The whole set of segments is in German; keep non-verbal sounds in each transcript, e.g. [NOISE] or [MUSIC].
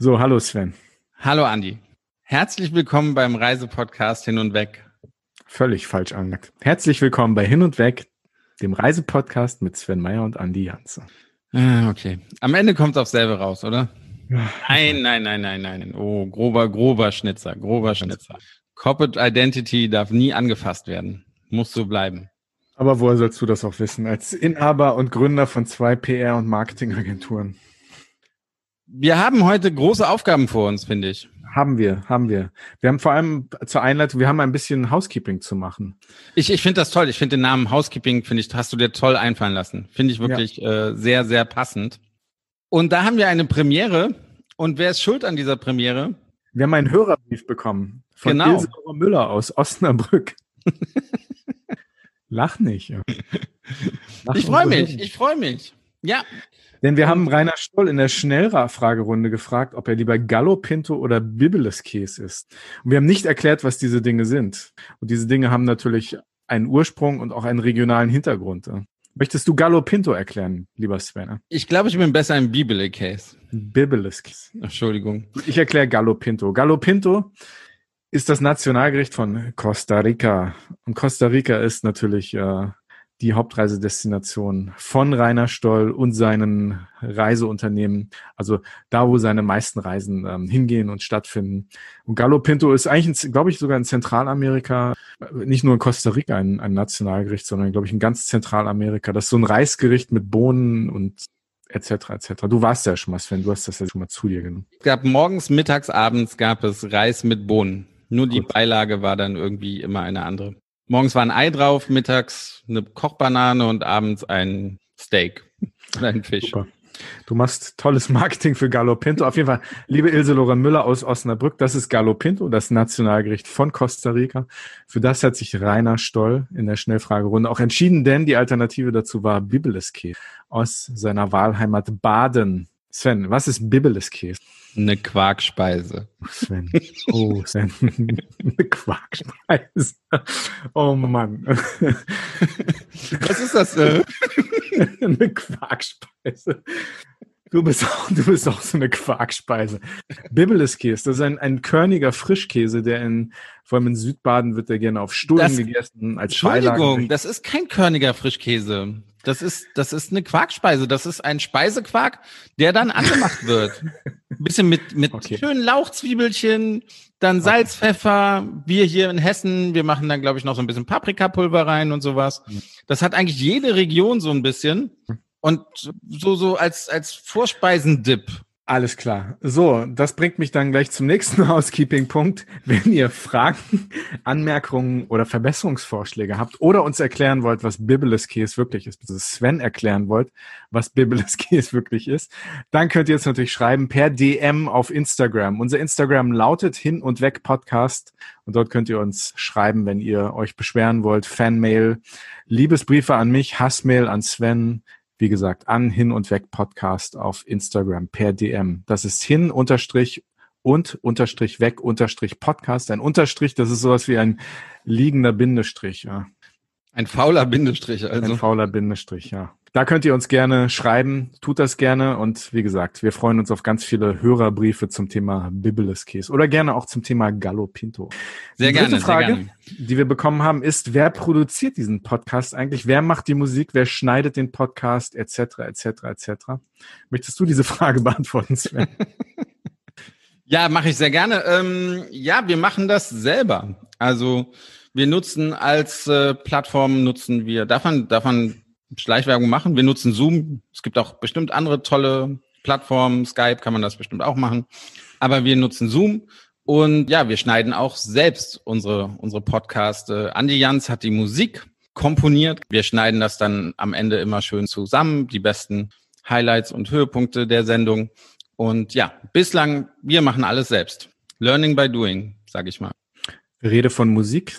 So, hallo Sven. Hallo Andi. Herzlich willkommen beim Reisepodcast Hin und Weg. Völlig falsch angelangt. Herzlich willkommen bei Hin und Weg, dem Reisepodcast mit Sven Meyer und Andi Janze. Ah, okay. Am Ende kommt es aufs selbe raus, oder? Nein, nein, nein, nein, nein. Oh, grober, grober Schnitzer, grober Schnitzer. Corporate Identity darf nie angefasst werden. Muss so bleiben. Aber woher sollst du das auch wissen? Als Inhaber und Gründer von zwei PR- und Marketingagenturen. Wir haben heute große Aufgaben vor uns, finde ich. Haben wir, haben wir. Wir haben vor allem zur Einleitung, wir haben ein bisschen Housekeeping zu machen. Ich, ich finde das toll. Ich finde den Namen Housekeeping, finde ich, hast du dir toll einfallen lassen. Finde ich wirklich ja. äh, sehr, sehr passend. Und da haben wir eine Premiere. Und wer ist schuld an dieser Premiere? Wir haben einen Hörerbrief bekommen von Genau. Ilse Müller aus Osnabrück. [LAUGHS] Lach nicht. [LAUGHS] Lach Ich freue mich, ich freue mich. Ja, Denn wir haben Rainer Stoll in der Schnellfragerunde gefragt, ob er lieber Gallo Pinto oder Bibelus Käse ist. Und wir haben nicht erklärt, was diese Dinge sind. Und diese Dinge haben natürlich einen Ursprung und auch einen regionalen Hintergrund. Möchtest du Gallo Pinto erklären, lieber Sven? ich glaube, ich bin besser im Bibele-Case. Bibelus Käse. Entschuldigung. Ich erkläre Gallo Pinto. Gallo Pinto ist das Nationalgericht von Costa Rica. Und Costa Rica ist natürlich äh, die Hauptreisedestination von Rainer Stoll und seinen Reiseunternehmen. Also da, wo seine meisten Reisen ähm, hingehen und stattfinden. Und Gallo Pinto ist eigentlich, glaube ich, sogar in Zentralamerika, äh, nicht nur in Costa Rica ein, ein Nationalgericht, sondern, glaube ich, in ganz Zentralamerika. Das ist so ein Reisgericht mit Bohnen und etc. etc. Du warst ja schon mal, Sven, du hast das ja schon mal zu dir genommen. Es gab morgens, mittags, abends gab es Reis mit Bohnen. Nur die. Beilage war dann irgendwie immer eine andere. Morgens war ein Ei drauf, mittags eine Kochbanane und abends ein Steak oder ein Fisch. Super. Du machst tolles Marketing für Gallo Pinto. Auf jeden Fall, liebe Ilse Loren Müller aus Osnabrück, das ist Gallo Pinto, das Nationalgericht von Costa Rica. Für das hat sich Rainer Stoll in der Schnellfragerunde auch entschieden, denn die Alternative dazu war Bibeleskäse aus seiner Wahlheimat Baden. Sven, was ist Bibeleskäse? Eine Quarkspeise. Sven. Oh, Sven. Eine Quarkspeise. Oh Mann. Was ist das? Äh? eine Quarkspeise. Du bist auch, du bist auch so eine Quarkspeise. Bibeleskäse, das ist ein, ein körniger Frischkäse, der in, vor allem in Südbaden wird der gerne auf Stullen Das- gegessen, als Entschuldigung, Beilage. das ist kein körniger Frischkäse. Das ist, das ist eine Quarkspeise. Das ist ein Speisequark, der dann angemacht wird. Ein [LAUGHS] bisschen mit, mit Okay. schönen Lauchzwiebelchen, dann Salz, Pfeffer. Wir hier in Hessen, wir machen dann, glaube ich, noch so ein bisschen Paprikapulver rein und sowas. Das hat eigentlich jede Region so ein bisschen. Und so, so als, als Vorspeisendip. Alles klar. So, das bringt mich dann gleich zum nächsten [LAUGHS] Housekeeping-Punkt. Wenn ihr Fragen, Anmerkungen oder Verbesserungsvorschläge habt oder uns erklären wollt, was Bibeleskäse wirklich ist, also Sven erklären wollt, was Bibeleskäse wirklich ist, dann könnt ihr jetzt natürlich schreiben per DM auf Instagram. Unser Instagram lautet Hin und Weg Podcast und dort könnt ihr uns schreiben, wenn ihr euch beschweren wollt, Fanmail, Liebesbriefe an mich, Hassmail an Sven, wie gesagt, an Hin und Weg Podcast auf Instagram per DM. Das ist hin unterstrich und unterstrich weg unterstrich Podcast. Ein Unterstrich, das ist sowas wie ein liegender Bindestrich, ja. Ein fauler Bindestrich, also. Ein fauler Bindestrich, ja. Da könnt ihr uns gerne schreiben, tut das gerne und wie gesagt, wir freuen uns auf ganz viele Hörerbriefe zum Thema Bibeleskäse oder gerne auch zum Thema Gallo Pinto. Sehr Die gerne, Frage, sehr gerne. die wir bekommen haben, ist, wer produziert diesen Podcast eigentlich? Wer macht die Musik? Wer schneidet den Podcast? Etc. etc. etc. Möchtest du diese Frage beantworten, Sven? [LAUGHS] [LAUGHS] Ja, mache ich sehr gerne. Ähm, ja, wir machen das selber. Also wir nutzen als äh, Plattform nutzen wir, darf man, darf man Schleichwerbung machen? Wir nutzen Zoom. Es gibt auch bestimmt andere tolle Plattformen. Skype kann man das bestimmt auch machen. Aber wir nutzen Zoom. Und ja, wir schneiden auch selbst unsere, unsere Podcast. Äh, Andi Jans hat die Musik komponiert. Wir schneiden das dann am Ende immer schön zusammen, die besten Highlights und Höhepunkte der Sendung. Und ja, bislang, wir machen alles selbst. Learning by doing, sage ich mal. Rede von Musik,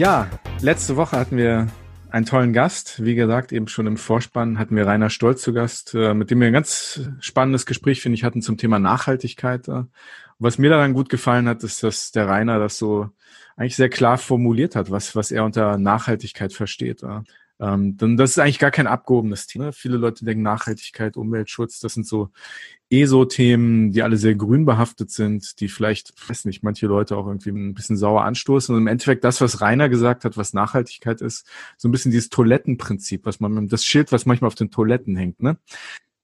Ja, letzte Woche hatten wir einen tollen Gast. Wie gesagt, eben schon im Vorspann hatten wir Rainer Stolz zu Gast, äh, mit dem wir ein ganz spannendes Gespräch, finde ich, hatten zum Thema Nachhaltigkeit. Was mir daran gut gefallen hat, ist, dass der Rainer das so eigentlich sehr klar formuliert hat, was, was er unter Nachhaltigkeit versteht. Ähm, das ist eigentlich gar kein abgehobenes Thema. Viele Leute denken Nachhaltigkeit, Umweltschutz, das sind so ESO-Themen, die alle sehr grün behaftet sind, die vielleicht, weiß nicht, manche Leute auch irgendwie ein bisschen sauer anstoßen. Und im Endeffekt das, was Rainer gesagt hat, was Nachhaltigkeit ist, so ein bisschen dieses Toilettenprinzip, was man, das Schild, was manchmal auf den Toiletten hängt, ne?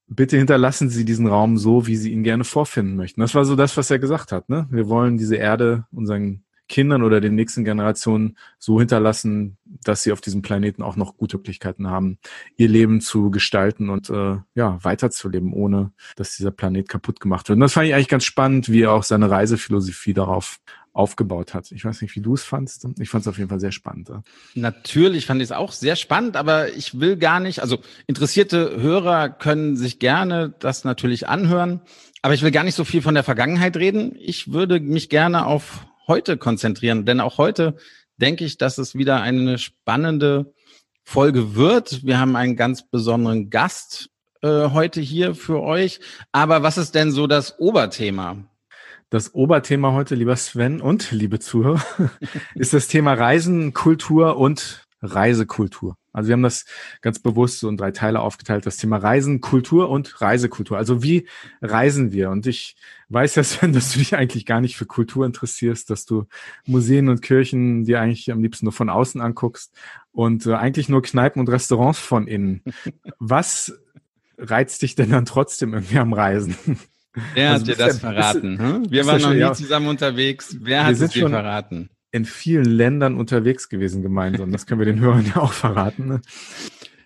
Bitte hinterlassen Sie diesen Raum so, wie Sie ihn gerne vorfinden möchten. Das war so das, was er gesagt hat, ne? Wir wollen diese Erde, unseren Kindern oder den nächsten Generationen so hinterlassen, dass sie auf diesem Planeten auch noch gute Möglichkeiten haben, ihr Leben zu gestalten und äh, ja weiterzuleben, ohne dass dieser Planet kaputt gemacht wird. Und das fand ich eigentlich ganz spannend, wie er auch seine Reisephilosophie darauf aufgebaut hat. Ich weiß nicht, wie du es fandst. Ich fand es auf jeden Fall sehr spannend. Natürlich fand ich es auch sehr spannend, aber ich will gar nicht, also interessierte Hörer können sich gerne das natürlich anhören, aber ich will gar nicht so viel von der Vergangenheit reden. Ich würde mich gerne auf heute konzentrieren. Denn auch heute denke ich, dass es wieder eine spannende Folge wird. Wir haben einen ganz besonderen Gast äh, heute hier für euch. Aber was ist denn so das Oberthema? Das Oberthema heute, lieber Sven und liebe Zuhörer, [LAUGHS] ist das Thema Reisen, Kultur und Reisekultur. Also wir haben das ganz bewusst so in drei Teile aufgeteilt, das Thema Reisen, Kultur und Reisekultur. Also wie reisen wir? Und ich weiß ja, [LAUGHS] Sven, dass du dich eigentlich gar nicht für Kultur interessierst, dass du Museen und Kirchen dir eigentlich am liebsten nur von außen anguckst und äh, eigentlich nur Kneipen und Restaurants von innen. [LAUGHS] Was reizt dich denn dann trotzdem irgendwie am Reisen? Wer also hat dir das verraten? Hm? Wir waren noch nie ja, zusammen unterwegs. Wer hat es dir verraten? In vielen Ländern unterwegs gewesen gemeinsam. Das können wir den Hörern ja auch verraten. Ne?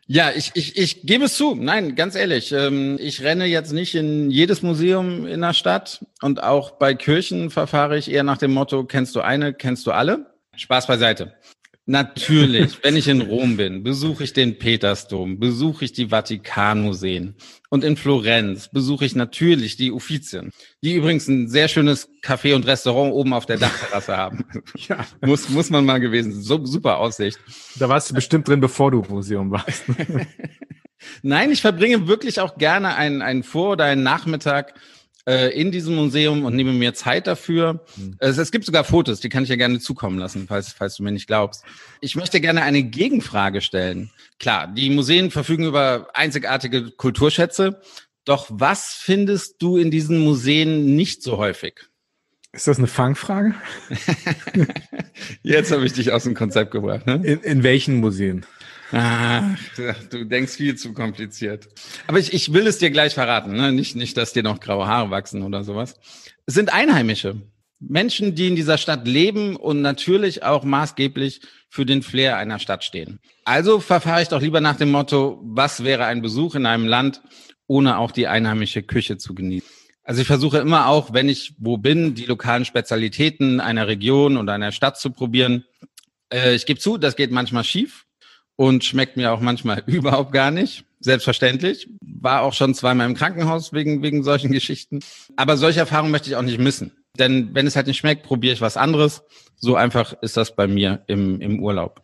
Ja, ich, ich, ich gebe es zu. Nein, ganz ehrlich, ähm, ich renne jetzt nicht in jedes Museum in der Stadt und auch bei Kirchen verfahre ich eher nach dem Motto, kennst du eine, kennst du alle? Spaß beiseite. Natürlich, wenn ich in Rom bin, besuche ich den Petersdom, besuche ich die Vatikanmuseen. Und in Florenz besuche ich natürlich die Uffizien, die übrigens ein sehr schönes Café und Restaurant oben auf der Dachterrasse haben. [LAUGHS] Ja. muss, muss man mal gewesen. So, super Aussicht. Da warst du bestimmt drin, bevor du im Museum warst. [LAUGHS] Nein, ich verbringe wirklich auch gerne einen, einen Vor- oder einen Nachmittag äh, in diesem Museum und nehme mir Zeit dafür. Mhm. Es, es, gibt sogar Fotos, die kann ich ja gerne zukommen lassen, falls, falls du mir nicht glaubst. Ich möchte gerne eine Gegenfrage stellen. Klar, die Museen verfügen über einzigartige Kulturschätze. Doch was findest du in diesen Museen nicht so häufig? Ist das eine Fangfrage? [LAUGHS] Jetzt habe ich dich aus dem Konzept gebracht. Ne? In, in welchen Museen? Ah, du denkst viel zu kompliziert. Aber ich, ich will es dir gleich verraten, ne? nicht, nicht, dass dir noch graue Haare wachsen oder sowas. Es sind Einheimische. Menschen, die in dieser Stadt leben und natürlich auch maßgeblich für den Flair einer Stadt stehen. Also verfahre ich doch lieber nach dem Motto, was wäre ein Besuch in einem Land, ohne auch die einheimische Küche zu genießen. Also ich versuche immer auch, wenn ich wo bin, die lokalen Spezialitäten einer Region oder einer Stadt zu probieren. Äh, ich gebe zu, das geht manchmal schief und schmeckt mir auch manchmal [LAUGHS] überhaupt gar nicht. Selbstverständlich. War auch schon zweimal im Krankenhaus wegen, wegen solchen Geschichten. Aber solche Erfahrungen möchte ich auch nicht missen. Denn wenn es halt nicht schmeckt, probiere ich was anderes. So einfach ist das bei mir im, im Urlaub.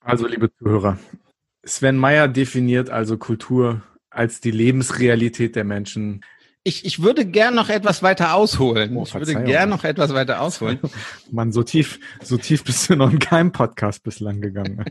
Also, liebe Zuhörer, Sven Meyer definiert also Kultur als die Lebensrealität der Menschen, ich, ich würde gern noch etwas weiter ausholen. Oh, ich würde gern noch etwas weiter ausholen. Mann, so tief, so tief bist du noch in keinem Podcast bislang gegangen.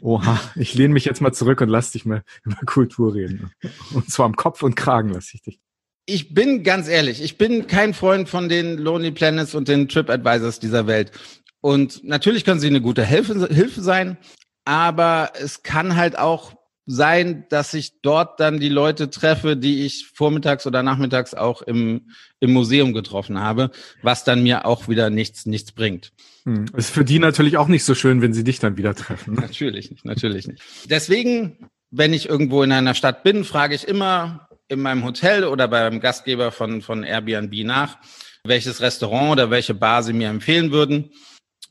Oha, ich lehne mich jetzt mal zurück und lass dich mal über Kultur reden. Und zwar am Kopf und Kragen lasse ich dich. Ich bin ganz ehrlich, ich bin kein Freund von den Lonely Planets und den Trip Advisors dieser Welt. Und natürlich können sie eine gute Hilfe, Hilfe sein, aber es kann halt auch sein, dass ich dort dann die Leute treffe, die ich vormittags oder nachmittags auch im, im Museum getroffen habe, was dann mir auch wieder nichts, nichts bringt. Hm. Ist für die natürlich auch nicht so schön, wenn sie dich dann wieder treffen. Ne? Natürlich nicht, natürlich nicht. Deswegen, wenn ich irgendwo in einer Stadt bin, frage ich immer in meinem Hotel oder beim Gastgeber von, von Airbnb nach, welches Restaurant oder welche Bar sie mir empfehlen würden.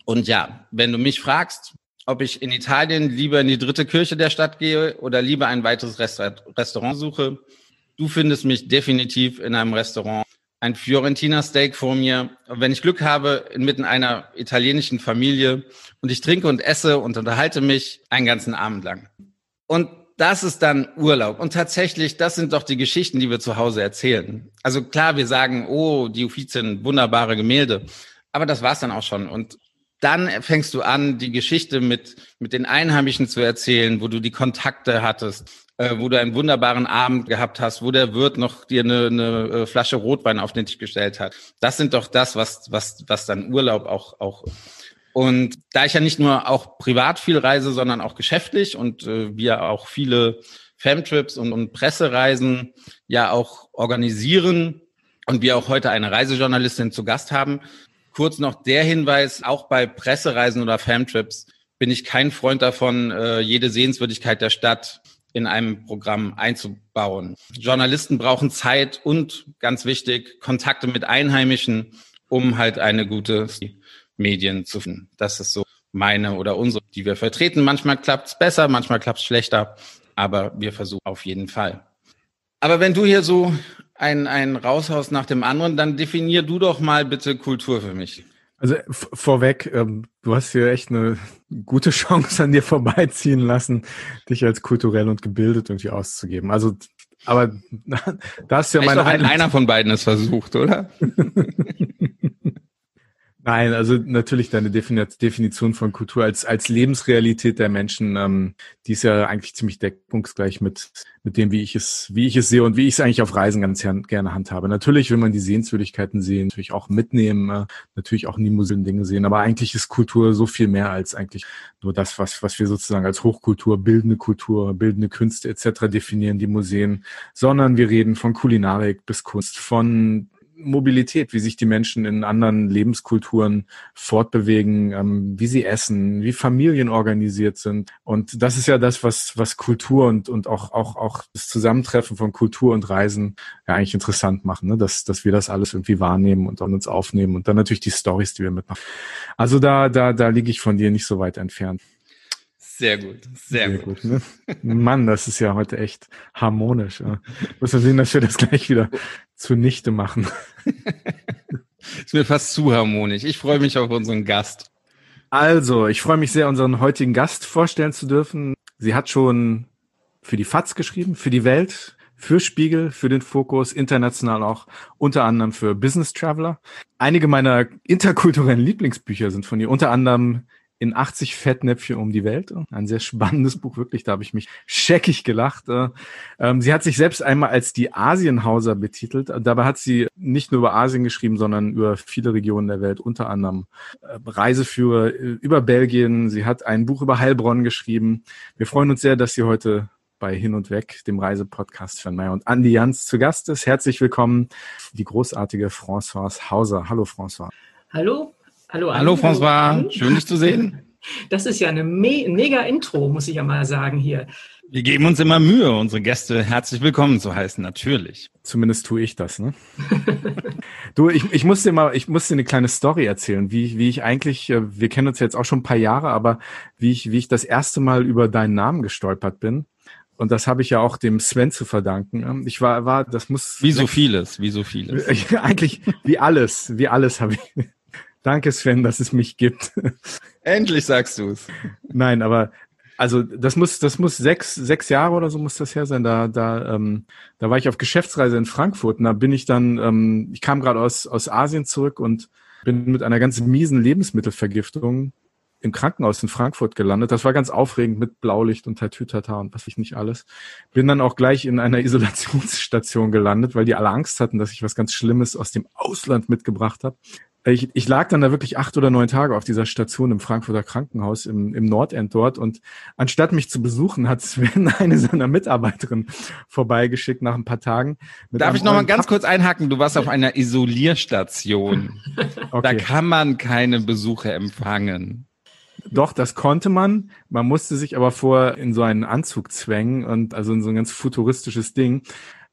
Und ja, wenn du mich fragst, ob ich in Italien lieber in die dritte Kirche der Stadt gehe oder lieber ein weiteres Restaurant suche. Du findest mich definitiv in einem Restaurant ein Fiorentina Steak vor mir. Wenn ich Glück habe, inmitten einer italienischen Familie und ich trinke und esse und unterhalte mich einen ganzen Abend lang. Und das ist dann Urlaub. Und tatsächlich, das sind doch die Geschichten, die wir zu Hause erzählen. Also klar, wir sagen, oh, die Uffizien, wunderbare Gemälde. Aber das war's dann auch schon. Und dann fängst du an, die Geschichte mit, mit den Einheimischen zu erzählen, wo du die Kontakte hattest, äh, wo du einen wunderbaren Abend gehabt hast, wo der Wirt noch dir eine, eine äh, Flasche Rotwein auf den Tisch gestellt hat. Das sind doch das, was, was, was dann Urlaub auch, auch. Und da ich ja nicht nur auch privat viel reise, sondern auch geschäftlich und äh, wir auch viele Femtrips und, und Pressereisen ja auch organisieren und wir auch heute eine Reisejournalistin zu Gast haben, kurz noch der Hinweis, auch bei Pressereisen oder Famtrips bin ich kein Freund davon, äh, jede Sehenswürdigkeit der Stadt in einem Programm einzubauen. Journalisten brauchen Zeit und ganz wichtig, Kontakte mit Einheimischen, um halt eine gute Medien zu finden. Das ist so meine oder unsere, die wir vertreten. Manchmal klappt es besser, manchmal klappt es schlechter, aber wir versuchen auf jeden Fall. Aber wenn du hier so ein, ein Raushaus nach dem anderen, dann definier du doch mal bitte Kultur für mich. Also vorweg, ähm, du hast hier echt eine gute [LAUGHS] Chance an dir vorbeiziehen lassen, dich als kulturell und gebildet irgendwie auszugeben. Also, aber [LAUGHS] da du ja meine. Einer von beiden es versucht, oder? [LAUGHS] Nein, also natürlich deine Definition von Kultur als, als Lebensrealität der Menschen, ähm, die ist ja eigentlich ziemlich deckungsgleich mit, mit dem, wie ich es, wie ich es sehe und wie ich es eigentlich auf Reisen ganz gerne handhabe. Natürlich will man die Sehenswürdigkeiten sehen, natürlich auch mitnehmen, äh, natürlich auch in die Museen Dinge sehen, aber eigentlich ist Kultur so viel mehr als eigentlich nur das, was, was wir sozusagen als Hochkultur, bildende Kultur, bildende Künste etc. definieren, die Museen, sondern wir reden von Kulinarik bis Kunst, von Mobilität, wie sich die Menschen in anderen Lebenskulturen fortbewegen, ähm, wie sie essen, wie Familien organisiert sind. Und das ist ja das, was, was Kultur und, und auch, auch, auch das Zusammentreffen von Kultur und Reisen ja eigentlich interessant machen, ne? dass, dass wir das alles irgendwie wahrnehmen und an uns aufnehmen und dann natürlich die Stories, die wir mitmachen. Also da, da, da liege ich von dir nicht so weit entfernt. Sehr gut, sehr, sehr gut. gut ne? Mann, das ist ja heute echt harmonisch. Ja. Muss man sehen, dass wir das gleich wieder zunichte machen. ist mir fast zu harmonisch. Ich freue mich auf unseren Gast. Also, ich freue mich sehr, unseren heutigen Gast vorstellen zu dürfen. Sie hat schon für die FAZ geschrieben, für die Welt, für Spiegel, für den Fokus, international auch, unter anderem für Business Traveler. Einige meiner interkulturellen Lieblingsbücher sind von ihr, unter anderem in 80 Fettnäpfchen um die Welt. Ein sehr spannendes Buch, wirklich. Da habe ich mich scheckig gelacht. Ähm, sie hat sich selbst einmal als die Asienhauser betitelt. Dabei hat sie nicht nur über Asien geschrieben, sondern über viele Regionen der Welt, unter anderem äh, Reiseführer äh, über Belgien. Sie hat ein Buch über Heilbronn geschrieben. Wir freuen uns sehr, dass sie heute bei Hin und Weg, dem Reisepodcast von Meyer und Andi Jans zu Gast ist. Herzlich willkommen, die großartige Françoise Hauser. Hallo François. Hallo, Hallo, Hallo François, schön dich zu sehen. [LAUGHS] Das ist ja eine me mega Intro, muss ich ja mal sagen hier. Wir geben uns immer Mühe, unsere Gäste herzlich willkommen zu heißen, natürlich. Zumindest tue ich das, ne? du, ich, ich muss dir mal, ich muss dir eine kleine Story erzählen, wie, wie ich eigentlich, äh, wir kennen uns jetzt auch schon ein paar Jahre, aber wie ich, wie ich das erste Mal über deinen Namen gestolpert bin. Und das habe ich ja auch dem Sven zu verdanken. Ich war, war, das muss. Wie so vieles, wie so vieles. [LAUGHS] Eigentlich, wie alles, wie alles habe ich. Danke, Sven, dass es mich gibt. [LAUGHS] Endlich sagst du es. Nein, aber also das muss, das muss sechs, sechs Jahre oder so muss das her sein. Da, da, ähm, da war ich auf Geschäftsreise in Frankfurt und da bin ich dann, ähm, ich kam gerade aus, aus Asien zurück und bin mit einer ganz miesen Lebensmittelvergiftung im Krankenhaus in Frankfurt gelandet. Das war ganz aufregend mit Blaulicht und Tatütata und was ich nicht alles. Bin dann auch gleich in einer [LAUGHS] Isolationsstation gelandet, weil die alle Angst hatten, dass ich was ganz Schlimmes aus dem Ausland mitgebracht habe ich, ich lag dann da wirklich acht oder neun Tage auf dieser Station im Frankfurter Krankenhaus im, im Nordend dort und anstatt mich zu besuchen, hat Sven [LAUGHS] eine seiner Mitarbeiterinnen vorbeigeschickt nach ein paar Tagen. Darf ich noch mal ganz kurz einhaken? Du warst auf einer Isolierstation. [LAUGHS] okay. Da kann man keine Besuche empfangen. Doch, das konnte man. Man musste sich aber vor in so einen Anzug zwängen und also in so ein ganz futuristisches Ding.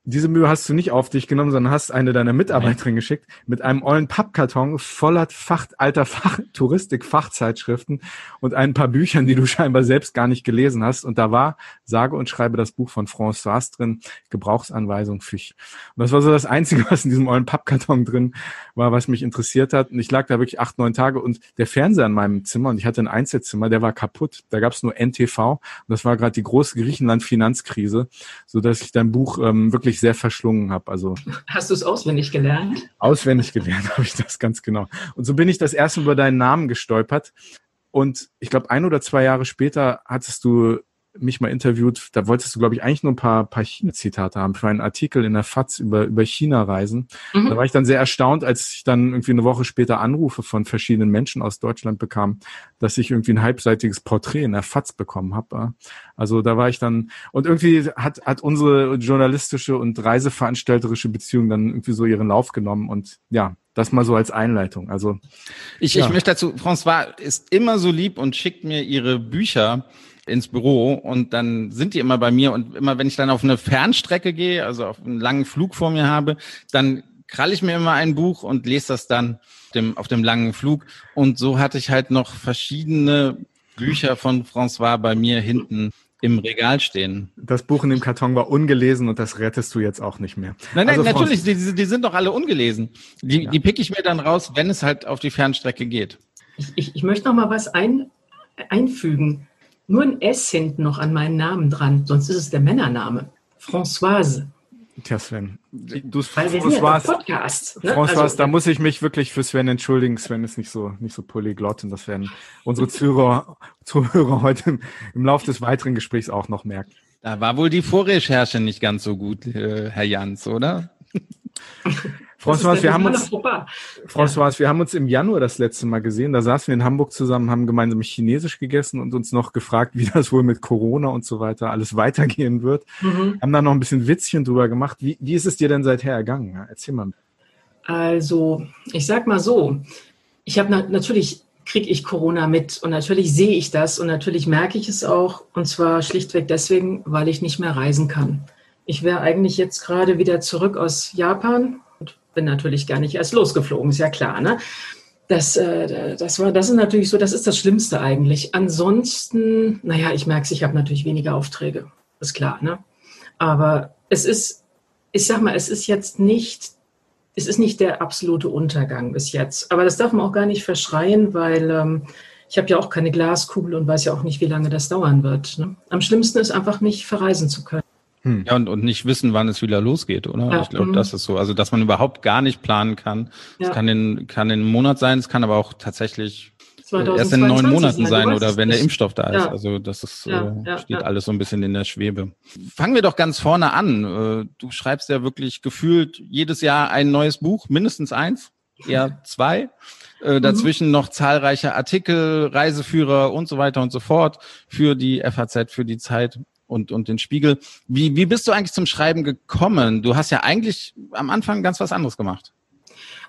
Diese Mühe hast du nicht auf dich genommen, sondern hast eine deiner Mitarbeiterinnen geschickt mit einem ollen Pappkarton voller Fach, alter Fach, [LAUGHS] Touristik-Fachzeitschriften und ein paar Büchern, die du scheinbar selbst gar nicht gelesen hast. Und da war, sage und schreibe das Buch von François drin, Gebrauchsanweisung Fisch. Und das war so das Einzige, [LAUGHS] was in diesem ollen Pappkarton drin war, was mich interessiert hat. Und ich lag da wirklich acht, neun Tage und der Fernseher in meinem Zimmer, und ich hatte ein Einzelzimmer, der war kaputt. Da gab es nur NTV und das war gerade die große Griechenland-Finanzkrise, so dass ich dein Buch ähm, wirklich wirklich sehr verschlungen habe. Also hast du es auswendig gelernt? Auswendig gelernt [LAUGHS] habe ich das ganz genau. Und so bin ich das erste Mal über deinen Namen gestolpert. Und ich glaube, ein oder zwei Jahre später hattest du mich mal interviewt, da wolltest du, glaube ich, eigentlich nur ein paar, paar China-Zitate haben für einen Artikel in der FAZ über, über China-Reisen. Mhm. Da war ich dann sehr erstaunt, als ich dann irgendwie eine Woche später Anrufe von verschiedenen Menschen aus Deutschland bekam, dass ich irgendwie ein halbseitiges Porträt in der FAZ bekommen habe. Also da war ich dann, und irgendwie hat, hat unsere journalistische und reiseveranstalterische Beziehung dann irgendwie so ihren Lauf genommen und ja, das mal so als Einleitung. Also ich, ja. ich möchte dazu, François ist immer so lieb und schickt mir ihre Bücher ins Büro und dann sind die immer bei mir und immer wenn ich dann auf eine Fernstrecke gehe, also auf einen langen Flug vor mir habe, dann krall ich mir immer ein Buch und lese das dann dem, auf dem langen Flug und so hatte ich halt noch verschiedene Bücher von François bei mir hinten im Regal stehen. Das Buch in dem Karton war ungelesen und das rettest du jetzt auch nicht mehr. Nein, nein, also, natürlich, die, die, sind doch alle ungelesen. Die, ja. die pick ich mir dann raus, wenn es halt auf die Fernstrecke geht. Ich, ich, ich möchte noch mal was ein, einfügen nur ein S hinten noch an meinen Namen dran, sonst ist es der Männername. Françoise. Tja, Sven. Du Weil wir sind ja Podcast. Ne? François, also, da muss ich mich wirklich für Sven entschuldigen. Sven ist nicht so, nicht so polyglott und das werden unsere Zuhörer, [LAUGHS] Zuhörer heute im, im Laufe des weiteren Gesprächs auch noch merken. Da war wohl die Vorrecherche nicht ganz so gut, äh, Herr Jans, oder? [LAUGHS] François, wir haben uns, François, ja. wir haben uns im Januar das letzte Mal gesehen. Da saßen wir in Hamburg zusammen, haben gemeinsam Chinesisch gegessen und uns noch gefragt, wie das wohl mit Corona und so weiter alles weitergehen wird. Mhm. Haben da noch ein bisschen Witzchen drüber gemacht. Wie, wie ist es dir denn seither ergangen? Erzähl mal. Also, ich sag mal so, ich habe na natürlich kriege ich Corona mit und natürlich sehe ich das und natürlich merke ich es auch und zwar schlichtweg deswegen, weil ich nicht mehr reisen kann. Ich wäre eigentlich jetzt gerade wieder zurück aus Japan bin natürlich gar nicht erst losgeflogen, ist ja klar. Ne? Das, äh, das, war, das ist natürlich so, das ist das Schlimmste eigentlich. Ansonsten, naja, ich merke es, ich habe natürlich weniger Aufträge, ist klar. Ne? Aber es ist, ich sag mal, es ist jetzt nicht, es ist nicht der absolute Untergang bis jetzt. Aber das darf man auch gar nicht verschreien, weil ähm, ich habe ja auch keine Glaskugel und weiß ja auch nicht, wie lange das dauern wird. Ne? Am schlimmsten ist einfach nicht verreisen zu können. Hm. Ja, und, und nicht wissen, wann es wieder losgeht, oder? Ja, ich glaube, hm. das ist so. Also, dass man überhaupt gar nicht planen kann. Es ja. kann in, kann in einem Monat sein, es kann aber auch tatsächlich erst in neun Monaten sein, sein oder wenn der Impfstoff da ist. Ja. Also das ist, äh, steht alles so ein bisschen in der Schwebe. Fangen wir doch ganz vorne an. Äh, du schreibst ja wirklich gefühlt jedes Jahr ein neues Buch, mindestens eins, eher [LAUGHS] zwei. Äh, mhm. dazwischen mhm. noch zahlreiche Artikel, Reiseführer und so weiter und so fort für die FAZ, für die Zeit und, und den Spiegel. Wie, wie bist du eigentlich zum Schreiben gekommen? Du hast ja eigentlich am Anfang ganz was anderes gemacht.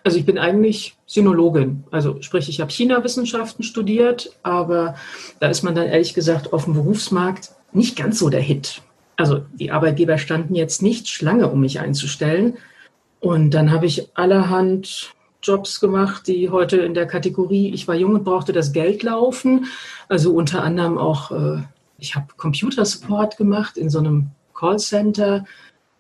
Also ich bin eigentlich Sinologin. Also sprich, ich habe China-Wissenschaften studiert, aber da ist man dann ehrlich gesagt auf dem Berufsmarkt nicht ganz so der Hit. Also die Arbeitgeber standen jetzt nicht Schlange, um mich einzustellen. Und dann habe ich allerhand Jobs gemacht, die heute in der Kategorie Ich war jung und brauchte das Geld laufen. Also unter anderem auch äh, ich habe Computersupport gemacht in so einem Callcenter,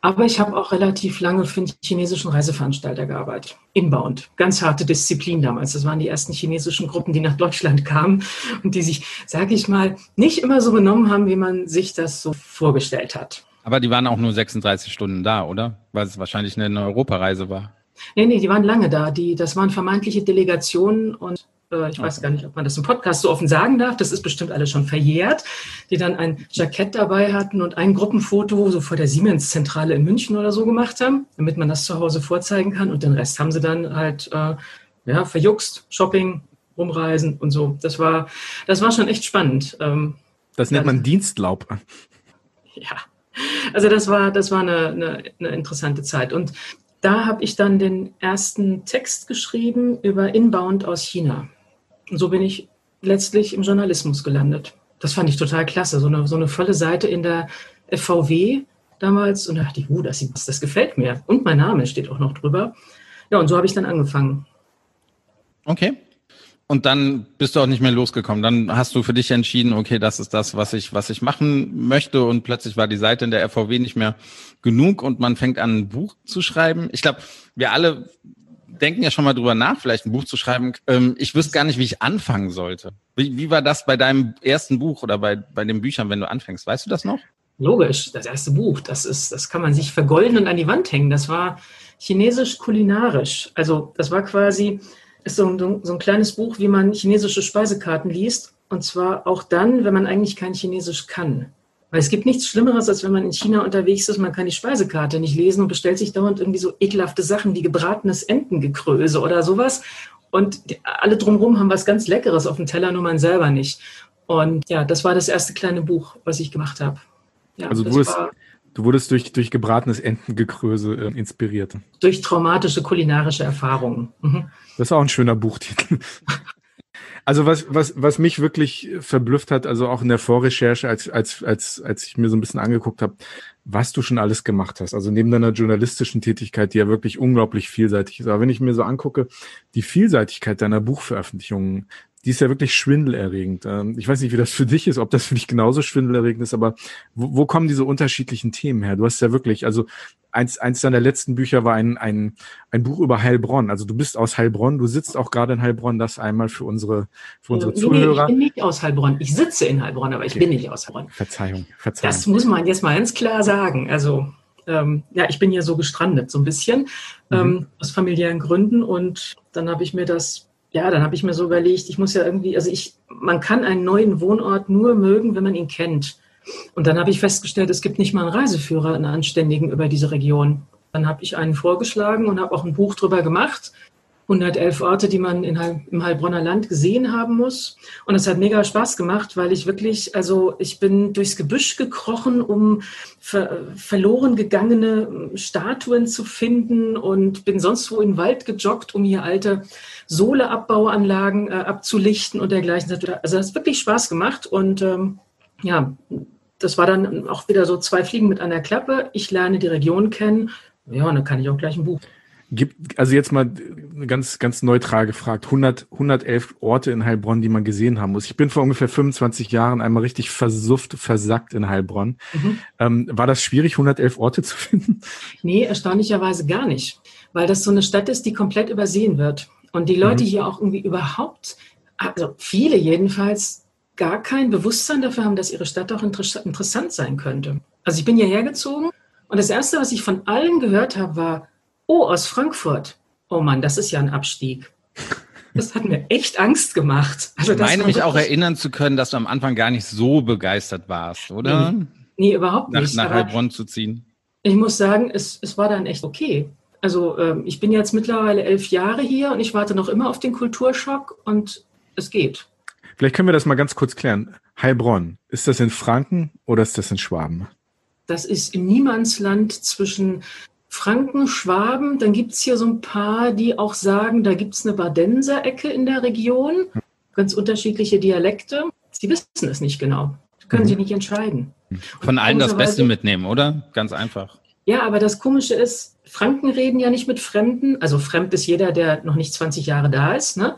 aber ich habe auch relativ lange für einen chinesischen Reiseveranstalter gearbeitet. Inbound. Ganz harte Disziplin damals. Das waren die ersten chinesischen Gruppen, die nach Deutschland [LAUGHS] kamen und die sich, sage ich mal, nicht immer so benommen haben, wie man sich das so vorgestellt hat. Aber die waren auch nur 36 Stunden da, oder? Weil es wahrscheinlich eine Europareise war. Nee, nee, die waren lange da. Die, das waren vermeintliche Delegationen und äh, ich weiß gar nicht, ob man das im Podcast so offen sagen darf, das ist bestimmt alles schon verjährt, die dann ein Jackett dabei hatten und ein Gruppenfoto so vor der Siemens-Zentrale in München oder so gemacht haben, damit man das zu Hause vorzeigen kann und den Rest haben sie dann halt äh, ja, verjuckst, Shopping, rumreisen und so. Das war, das war schon echt spannend. Ähm, das nennt man Dienstlaub. Ja, also das war, das war eine, eine, eine interessante Zeit. Und da habe ich dann den ersten Text geschrieben über Inbound aus China. Und so bin ich letztlich im Journalismus gelandet. Das fand ich total klasse. So eine, so eine volle Seite in der FVW damals und da dachte ich, uh, das, das gefällt mir. Und mein Name steht auch noch drüber. Ja, und so habe ich dann angefangen. Okay. Und dann bist du auch nicht mehr losgekommen. Dann hast du für dich entschieden, okay, das ist das, was ich, was ich machen möchte. Und plötzlich war die Seite in der FVW nicht mehr genug und man fängt an, ein Buch zu schreiben. Ich glaube, wir alle denken ja schon mal drüber nach, vielleicht ein Buch zu schreiben. Ähm, ich wüsste gar nicht, wie ich anfangen sollte. Wie, wie war das bei deinem ersten Buch oder bei, bei den Büchern, wenn du anfängst? Weißt du das noch? Logisch, das erste Buch, das ist, das kann man sich vergolden und an die Wand hängen. Das war chinesisch kulinarisch. Also das war quasi ist so ein, so ein kleines Buch, wie man chinesische Speisekarten liest. Und zwar auch dann, wenn man eigentlich kein Chinesisch kann. Weil es gibt nichts Schlimmeres, als wenn man in China unterwegs ist, man kann die Speisekarte nicht lesen und bestellt sich dauernd irgendwie so ekelhafte Sachen wie gebratenes Entengekröse oder sowas. Und alle drumherum haben was ganz Leckeres auf dem Teller, nur man selber nicht. Und ja, das war das erste kleine Buch, was ich gemacht habe. Ja, also du wurdest, du wurdest durch, durch gebratenes Entengekröse äh, inspiriert. Durch traumatische kulinarische Erfahrungen. Mhm. Das ist auch ein schöner Buchtitel. [LAUGHS] Also was, was, was mich wirklich verblüfft hat, also auch in der Vorrecherche, als, als, als, als ich mir so ein bisschen angeguckt habe, was du schon alles gemacht hast. Also neben deiner journalistischen Tätigkeit, die ja wirklich unglaublich vielseitig ist. Aber wenn ich mir so angucke, die Vielseitigkeit deiner Buchveröffentlichungen, die ist ja wirklich schwindelerregend. Ähm, ich weiß nicht, wie das für dich ist, ob das für dich genauso schwindelerregend ist, aber wo, wo kommen diese unterschiedlichen Themen her? Du hast ja wirklich, also eins, eins deiner letzten Bücher war ein, ein, ein Buch über Heilbronn. Also du bist aus Heilbronn, du sitzt auch gerade in Heilbronn, das einmal für unsere, für unsere nee, Zuhörer. Nee, ich bin nicht aus Heilbronn. Ich sitze in Heilbronn, aber ich okay. bin nicht aus Heilbronn. Verzeihung, Verzeihung. Das muss man jetzt mal ganz klar sagen. Also ähm, ja, ich bin hier so gestrandet, so ein bisschen, mhm. ähm, aus familiären Gründen. Und dann habe ich mir das ja, dann habe ich mir so überlegt, ich muss ja irgendwie, also ich, man kann einen neuen Wohnort nur mögen, wenn man ihn kennt. Und dann habe ich festgestellt, es gibt nicht mal einen Reiseführer, einen anständigen über diese Region. Dann habe ich einen vorgeschlagen und habe auch ein Buch drüber gemacht. 111 Orte, die man in, im Heilbronner Land gesehen haben muss. Und es hat mega Spaß gemacht, weil ich wirklich, also ich bin durchs Gebüsch gekrochen, um ver verloren gegangene Statuen zu finden und bin sonst wo in den Wald gejoggt, um hier alte Sohleabbauanlagen äh, abzulichten und dergleichen. Also das hat wirklich Spaß gemacht und ähm, ja, das war dann auch wieder so zwei Fliegen mit einer Klappe. Ich lerne die Region kennen. Ja, und dann kann ich auch gleich ein Buch Gibt, also jetzt mal ganz, ganz neutral gefragt, 100, 111 Orte in Heilbronn, die man gesehen haben muss. Ich bin vor ungefähr 25 Jahren einmal richtig versufft, versackt in Heilbronn. Mhm. Ähm, war das schwierig, 111 Orte zu [LAUGHS] finden? Nee, erstaunlicherweise gar nicht, weil das so eine Stadt ist, die komplett übersehen wird. Und die Leute mhm. hier auch irgendwie überhaupt, also viele jedenfalls, gar kein Bewusstsein dafür haben, dass ihre Stadt auch inter interessant sein könnte. Also ich bin hierher gezogen und das Erste, was ich von allen gehört habe, war, oh, aus Frankfurt. Oh Mann, das ist ja ein Abstieg. Das hat mir echt Angst gemacht. Also ich meine mich auch erinnern zu können, dass du am Anfang gar nicht so begeistert warst, oder? Nee, nee überhaupt nicht. Nach, nach Heilbronn zu ziehen. Ich muss sagen, es, es war dann echt okay. Also ähm, ich bin jetzt mittlerweile elf Jahre hier und ich warte noch immer auf den Kulturschock und es geht. Vielleicht können wir das mal ganz kurz klären. Heilbronn, ist das in Franken oder ist das in Schwaben? Das ist im Niemandsland zwischen Franken, Schwaben, dann gibt es hier so ein paar, die auch sagen, da gibt es eine Badenser-Ecke in der Region, ganz unterschiedliche Dialekte. Sie wissen es nicht genau. Können mhm. sie nicht entscheiden. Von allen das Beste mitnehmen, oder? Ganz einfach. Ja, aber das Komische ist, Franken reden ja nicht mit Fremden. Also fremd ist jeder, der noch nicht 20 Jahre da ist. Ne?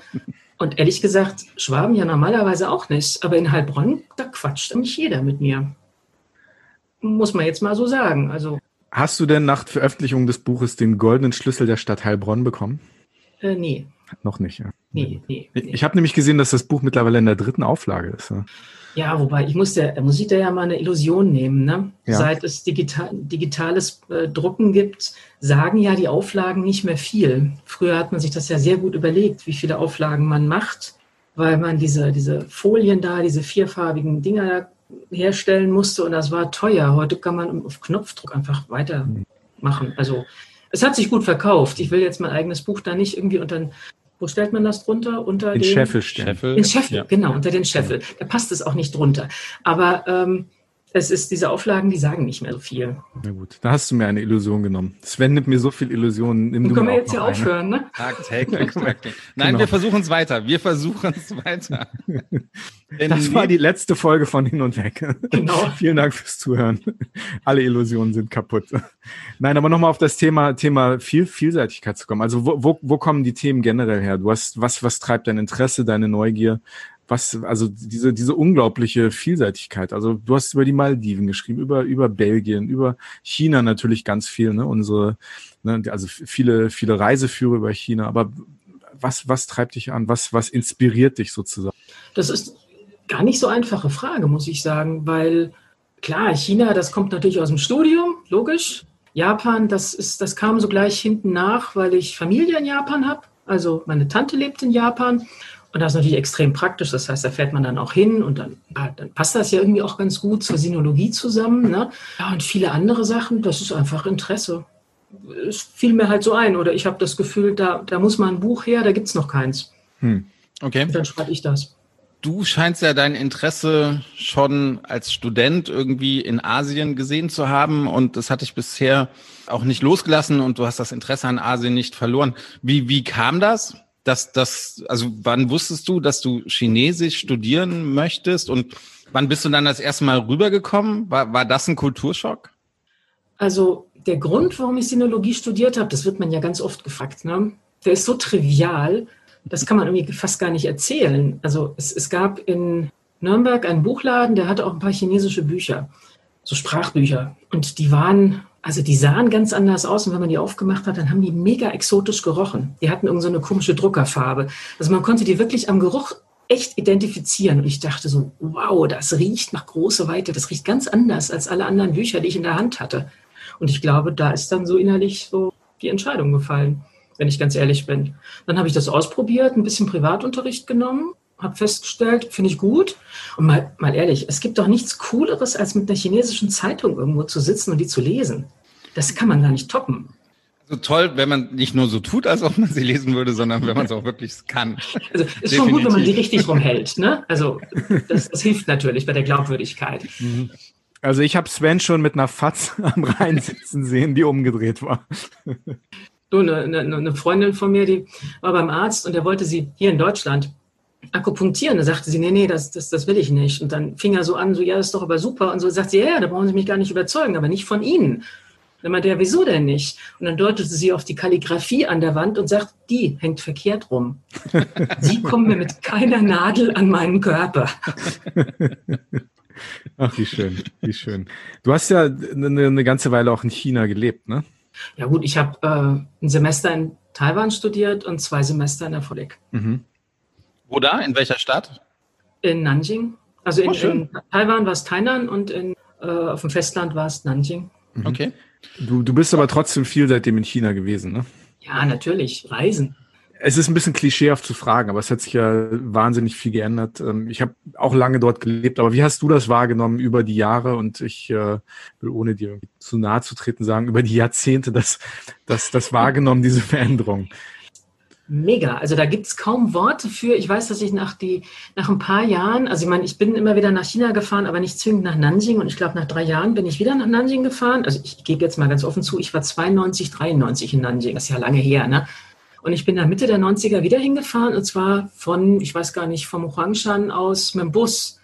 Und ehrlich gesagt, Schwaben ja normalerweise auch nicht. Aber in Heilbronn, da quatscht nicht jeder mit mir. Muss man jetzt mal so sagen. Also Hast du denn nach Veröffentlichung des Buches den goldenen Schlüssel der Stadt Heilbronn bekommen? Äh, nee. Noch nicht, ja. Nee, nee. nee. Ich habe nämlich gesehen, dass das Buch mittlerweile in der dritten Auflage ist. Ja, ja wobei, ich muss, der, muss ich da ja mal eine Illusion nehmen. Ne? Ja. Seit es digital, digitales äh, Drucken gibt, sagen ja die Auflagen nicht mehr viel. Früher hat man sich das ja sehr gut überlegt, wie viele Auflagen man macht, weil man diese, diese Folien da, diese vierfarbigen Dinger herstellen musste und das war teuer. Heute kann man auf Knopfdruck einfach weitermachen. Also es hat sich gut verkauft. Ich will jetzt mein eigenes Buch da nicht irgendwie unter wo stellt man das drunter? Unter den Scheffel stellen. In Scheffel, ja. genau, unter den Scheffel. Da passt es auch nicht drunter. Aber ähm, es ist diese Auflagen, die sagen nicht mehr so viel. Na gut, da hast du mir eine Illusion genommen. Sven nimmt mir so viel Illusionen. Nimm können wir jetzt ja aufhören, ne? Tagtäglich, [LAUGHS] tagtäglich. Nein, genau. wir versuchen es weiter. Wir versuchen es weiter. [LAUGHS] das war die letzte Folge von Hin und Weg. Genau. [LAUGHS] Vielen Dank fürs Zuhören. Alle Illusionen sind kaputt. Nein, aber nochmal auf das Thema, Thema viel, Vielseitigkeit zu kommen. Also wo, wo, wo kommen die Themen generell her? Du hast, was, was treibt dein Interesse, deine Neugier? Was, also diese, diese unglaubliche Vielseitigkeit. Also du hast über die Maldiven geschrieben, über, über Belgien, über China natürlich ganz viel, ne? Unsere, ne? also viele, viele Reiseführer über China. Aber was, was treibt dich an? Was, was inspiriert dich sozusagen? Das ist gar nicht so einfache Frage, muss ich sagen, weil klar, China, das kommt natürlich aus dem Studium, logisch. Japan, das ist, das kam so gleich hinten nach, weil ich Familie in Japan habe. Also meine Tante lebt in Japan und das ist natürlich extrem praktisch. Das heißt, da fährt man dann auch hin und dann, ja, dann passt das ja irgendwie auch ganz gut zur Sinologie zusammen. Ne? Ja, und viele andere Sachen, das ist einfach Interesse. Es fiel mir halt so ein. Oder ich habe das Gefühl, da, da muss mal ein Buch her, da gibt es noch keins. Hm. Okay. Und dann schreibe ich das. Du scheinst ja dein Interesse schon als Student irgendwie in Asien gesehen zu haben und das hatte ich bisher auch nicht losgelassen und du hast das Interesse an Asien nicht verloren. Wie, wie kam das? Dass das, also wann wusstest du, dass du Chinesisch studieren möchtest und wann bist du dann das erste Mal rübergekommen? War, war das ein Kulturschock? Also der Grund, warum ich Sinologie studiert habe, das wird man ja ganz oft gefragt, ne? der ist so trivial, das kann man irgendwie fast gar nicht erzählen. Also es, es gab in Nürnberg einen Buchladen, der hatte auch ein paar chinesische Bücher, so Sprachbücher. Und die waren also die sahen ganz anders aus und wenn man die aufgemacht hat, dann haben die mega exotisch gerochen. Die hatten irgendeine so komische Druckerfarbe. Also man konnte die wirklich am Geruch echt identifizieren. Und ich dachte so, wow, das riecht nach großer Weite. Das riecht ganz anders als alle anderen Bücher, die ich in der Hand hatte. Und ich glaube, da ist dann so innerlich so die Entscheidung gefallen, wenn ich ganz ehrlich bin. Dann habe ich das ausprobiert, ein bisschen Privatunterricht genommen, habe festgestellt, finde ich gut. Und mal, mal ehrlich, es gibt doch nichts Cooleres, als mit einer chinesischen Zeitung irgendwo zu sitzen und die zu lesen. Das kann man gar nicht toppen. So toll, wenn man nicht nur so tut, als ob man sie lesen würde, sondern wenn man es auch wirklich kann. Also ist Definitiv. schon gut, wenn man die richtig rumhält. Ne? Also das, das hilft natürlich bei der Glaubwürdigkeit. Mhm. Also ich habe Sven schon mit einer Fatz am Rhein sitzen sehen, die umgedreht war. Du, eine, eine, eine Freundin von mir, die war beim Arzt und der wollte sie hier in Deutschland akupunktieren. Da sagte sie, nee, nee, das, das, das will ich nicht. Und dann fing er so an, so, ja, das ist doch aber super. Und so sagt sie, ja, ja, da brauchen Sie mich gar nicht überzeugen, aber nicht von Ihnen. Dann meinte er, wieso denn nicht? Und dann deutete sie auf die Kalligrafie an der Wand und sagt, die hängt verkehrt rum. sie kommen mir mit keiner Nadel an meinen Körper. Ach, wie schön, wie schön. Du hast ja eine, eine ganze Weile auch in China gelebt, ne? Ja gut, ich habe äh, ein Semester in Taiwan studiert und zwei Semester in der Folleg. Mhm. Wo da? In welcher Stadt? In Nanjing. Also in, oh, in Taiwan war es Tainan und in, äh, auf dem Festland war es Nanjing. Mhm. Okay. Du, du bist aber trotzdem viel seitdem in China gewesen, ne? Ja, natürlich. Reisen. Es ist ein bisschen klischeehaft zu fragen, aber es hat sich ja wahnsinnig viel geändert. Ähm, ich habe auch lange dort gelebt, aber wie hast du das wahrgenommen über die Jahre? Und ich äh, will, ohne dir zu nahe zu treten, sagen, über die Jahrzehnte das, das, das wahrgenommen, diese Veränderung. Mega. Also da gibt es kaum Worte für. Ich weiß, dass ich nach, die, nach ein paar Jahren, also ich meine, ich bin immer wieder nach China gefahren, aber nicht zwingend nach Nanjing. Und ich glaube, nach drei Jahren bin ich wieder nach Nanjing gefahren. Also ich gebe jetzt mal ganz offen zu, ich war 92, 93 in Nanjing. Das ist ja lange her, ne? Und ich bin da Mitte der 90er wieder hingefahren und zwar von, ich weiß gar nicht, vom Huangshan aus mit dem Bus.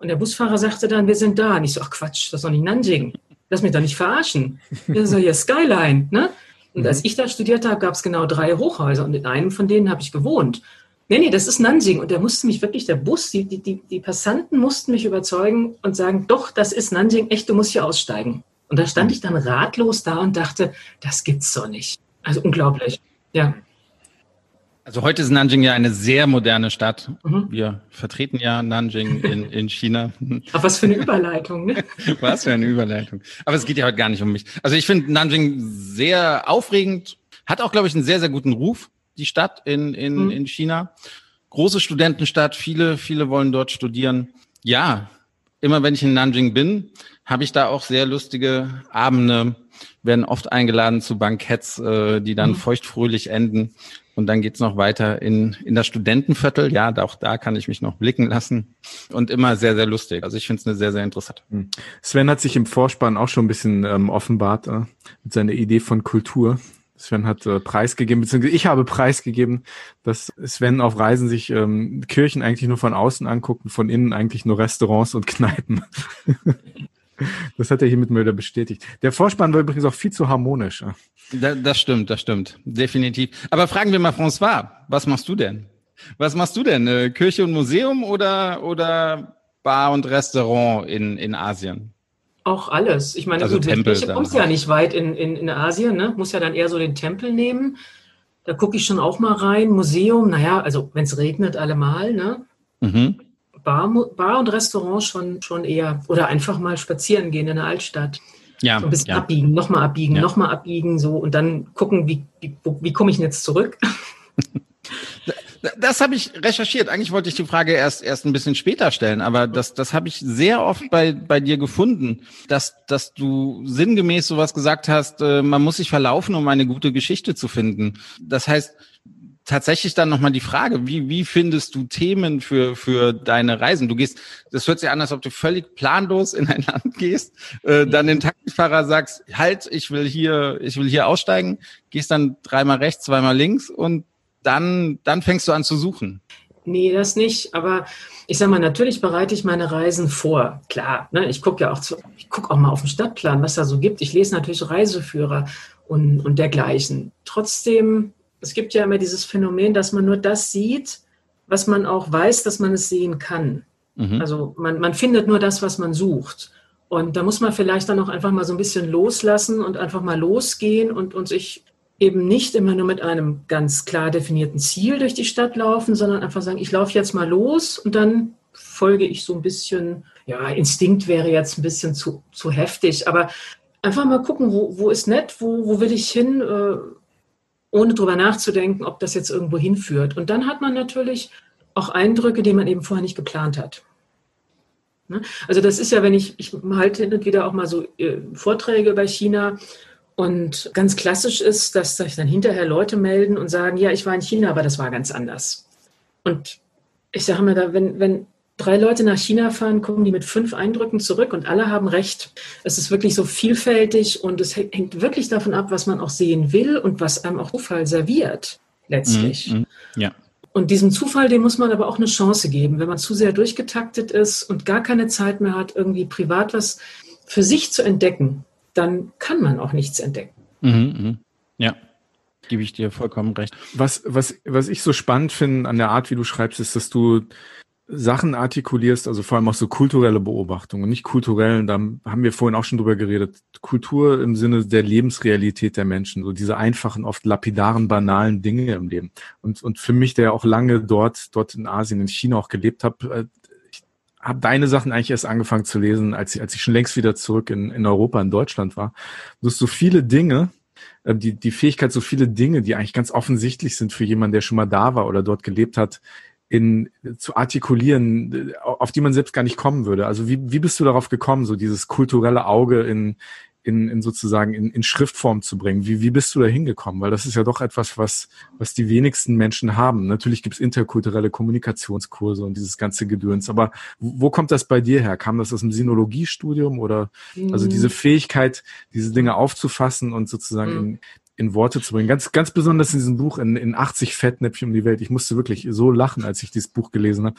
Und der Busfahrer sagte dann, wir sind da. Und ich so, ach Quatsch, das ist doch nicht Nanjing. Lass mich doch nicht verarschen. [LAUGHS] Das ist doch hier Skyline, ne? Und mhm. als ich da studiert habe, gab es genau drei Hochhäuser und in einem von denen habe ich gewohnt. Nee, nee, das ist Nansing. Und der musste mich wirklich, der Bus, die, die, die Passanten mussten mich überzeugen und sagen, doch, das ist Nansing, echt, du musst hier aussteigen. Und da stand ich dann ratlos da und dachte, das gibt's doch nicht. Also unglaublich. Ja. Also heute ist Nanjing ja eine sehr moderne Stadt. Mhm. Wir vertreten ja Nanjing in, in China. Ach, was für eine Überleitung, ne? [LAUGHS] was für eine Überleitung. Aber es geht ja heute gar nicht um mich. Also ich finde Nanjing sehr aufregend, hat auch, glaube ich, einen sehr, sehr guten Ruf, die Stadt in, in, mhm. in China. Große Studentenstadt, viele, viele wollen dort studieren. Ja, immer wenn ich in Nanjing bin, habe ich da auch sehr lustige Abende, werden oft eingeladen zu Banketts, äh, die dann mhm. feuchtfröhlich enden. Und dann geht's noch weiter in, in das Studentenviertel. Ja, auch da kann ich mich noch blicken lassen. Und immer sehr, sehr lustig. Also ich finde es eine sehr, sehr interessante. Mhm. Sven hat sich im Vorspann auch schon ein bisschen ähm, offenbart äh, mit seiner Idee von Kultur. Sven hat äh, preisgegeben, beziehungsweise ich habe preisgegeben, dass Sven auf Reisen sich ähm, Kirchen eigentlich nur von außen anguckt und von innen eigentlich nur Restaurants und Kneipen. [LAUGHS] das hat er hiermit mal wieder bestätigt. Der Vorspann war übrigens auch viel zu harmonisch. Da, das stimmt, das stimmt. Definitiv. Aber fragen wir mal François, was machst du denn? Was machst du denn? Äh, Kirche und Museum oder, oder Bar und Restaurant in, in Asien? Auch alles. Ich meine, also gut, Tempel Kirche kommt ja nicht weit in, in, in Asien, ne? muss ja dann eher so den Tempel nehmen. Da gucke ich schon auch mal rein. Museum, naja, also wenn es regnet, allemal. Ne? Mhm. Bar, Bar und Restaurant schon, schon eher. Oder einfach mal spazieren gehen in der Altstadt. Ja, so ein bisschen ja. abbiegen, nochmal abbiegen, ja. nochmal abbiegen, so und dann gucken, wie, wie, wie komme ich denn jetzt zurück? [LAUGHS] Das habe ich recherchiert. Eigentlich wollte ich die Frage erst erst ein bisschen später stellen, aber das das habe ich sehr oft bei bei dir gefunden, dass dass du sinngemäß sowas gesagt hast. Äh, man muss sich verlaufen, um eine gute Geschichte zu finden. Das heißt tatsächlich dann nochmal die Frage, wie, wie findest du Themen für, für deine Reisen? Du gehst, das hört sich an, als ob du völlig planlos in ein [LAUGHS] Land gehst, äh, dann den Taxifahrer sagst, halt, ich will hier, ich will hier aussteigen, gehst dann dreimal rechts, zweimal links und dann, dann fängst du an zu suchen. Nee, das nicht. Aber ich sag mal, natürlich bereite ich meine Reisen vor. Klar, ne? ich gucke ja auch zu, ich gucke auch mal auf den Stadtplan, was da so gibt. Ich lese natürlich Reiseführer und, und dergleichen. Trotzdem, es gibt ja immer dieses Phänomen, dass man nur das sieht, was man auch weiß, dass man es sehen kann. Mhm. Also man, man findet nur das, was man sucht. Und da muss man vielleicht dann auch einfach mal so ein bisschen loslassen und einfach mal losgehen und, und sich eben nicht immer nur mit einem ganz klar definierten Ziel durch die Stadt laufen, sondern einfach sagen, ich laufe jetzt mal los und dann folge ich so ein bisschen, ja, Instinkt wäre jetzt ein bisschen zu, zu heftig, aber einfach mal gucken, wo, wo ist nett, wo, wo will ich hin, äh, ohne drüber nachzudenken, ob das jetzt irgendwo hinführt. Und dann hat man natürlich auch Eindrücke, die man eben vorher nicht geplant hat. Ne? Also das ist ja, wenn ich, ich halte hin und wieder auch mal so äh, Vorträge über China und ganz klassisch ist, dass sich dann hinterher Leute melden und sagen, ja, ich war in China, aber das war ganz anders. Und ich sage mir da, wenn, wenn drei Leute nach China fahren, kommen die mit fünf Eindrücken zurück und alle haben recht. Es ist wirklich so vielfältig und es hängt wirklich davon ab, was man auch sehen will und was einem auch Zufall serviert, letztlich. Mm, mm, ja. Und diesem Zufall, dem muss man aber auch eine Chance geben. Wenn man zu sehr durchgetaktet ist und gar keine Zeit mehr hat, irgendwie privat was für sich zu entdecken, dann kann man auch nichts entdecken. Mh. Ja, gebe ich dir vollkommen recht. Was, was, was ich so spannend finde an der Art, wie du schreibst, ist, dass du Sachen artikulierst, also vor allem auch so kulturelle Beobachtungen, nicht kulturellen, da haben wir vorhin auch schon drüber geredet, Kultur im Sinne der Lebensrealität der Menschen, so diese einfachen, oft lapidaren, banalen Dinge im Leben. Und, und für mich, der auch lange dort, dort in Asien, in China auch gelebt habe, äh, habe deine Sachen eigentlich erst angefangen zu lesen, als ich, als ich schon längst wieder zurück in, in Europa, in Deutschland war. Du hast so viele Dinge, äh, die, die Fähigkeit, so viele Dinge, die eigentlich ganz offensichtlich sind für jemanden, der schon mal da war oder dort gelebt hat, in, zu artikulieren, auf die man selbst gar nicht kommen würde. Also wie, wie bist du darauf gekommen, so dieses kulturelle Auge in, in, in sozusagen in, in Schriftform zu bringen. Wie, wie bist du da hingekommen? Weil das ist ja doch etwas, was, was die wenigsten Menschen haben. Natürlich gibt es interkulturelle Kommunikationskurse und dieses ganze Gedöns. Aber wo kommt das bei dir her? Kam das aus dem Sinologiestudium oder also diese mhm. Fähigkeit, diese Dinge aufzufassen und sozusagen mhm. in, in Worte zu bringen. Ganz, ganz besonders in diesem Buch in, in 80 Fettnäpfchen um die Welt. Ich musste wirklich so lachen, als ich dieses Buch gelesen habe,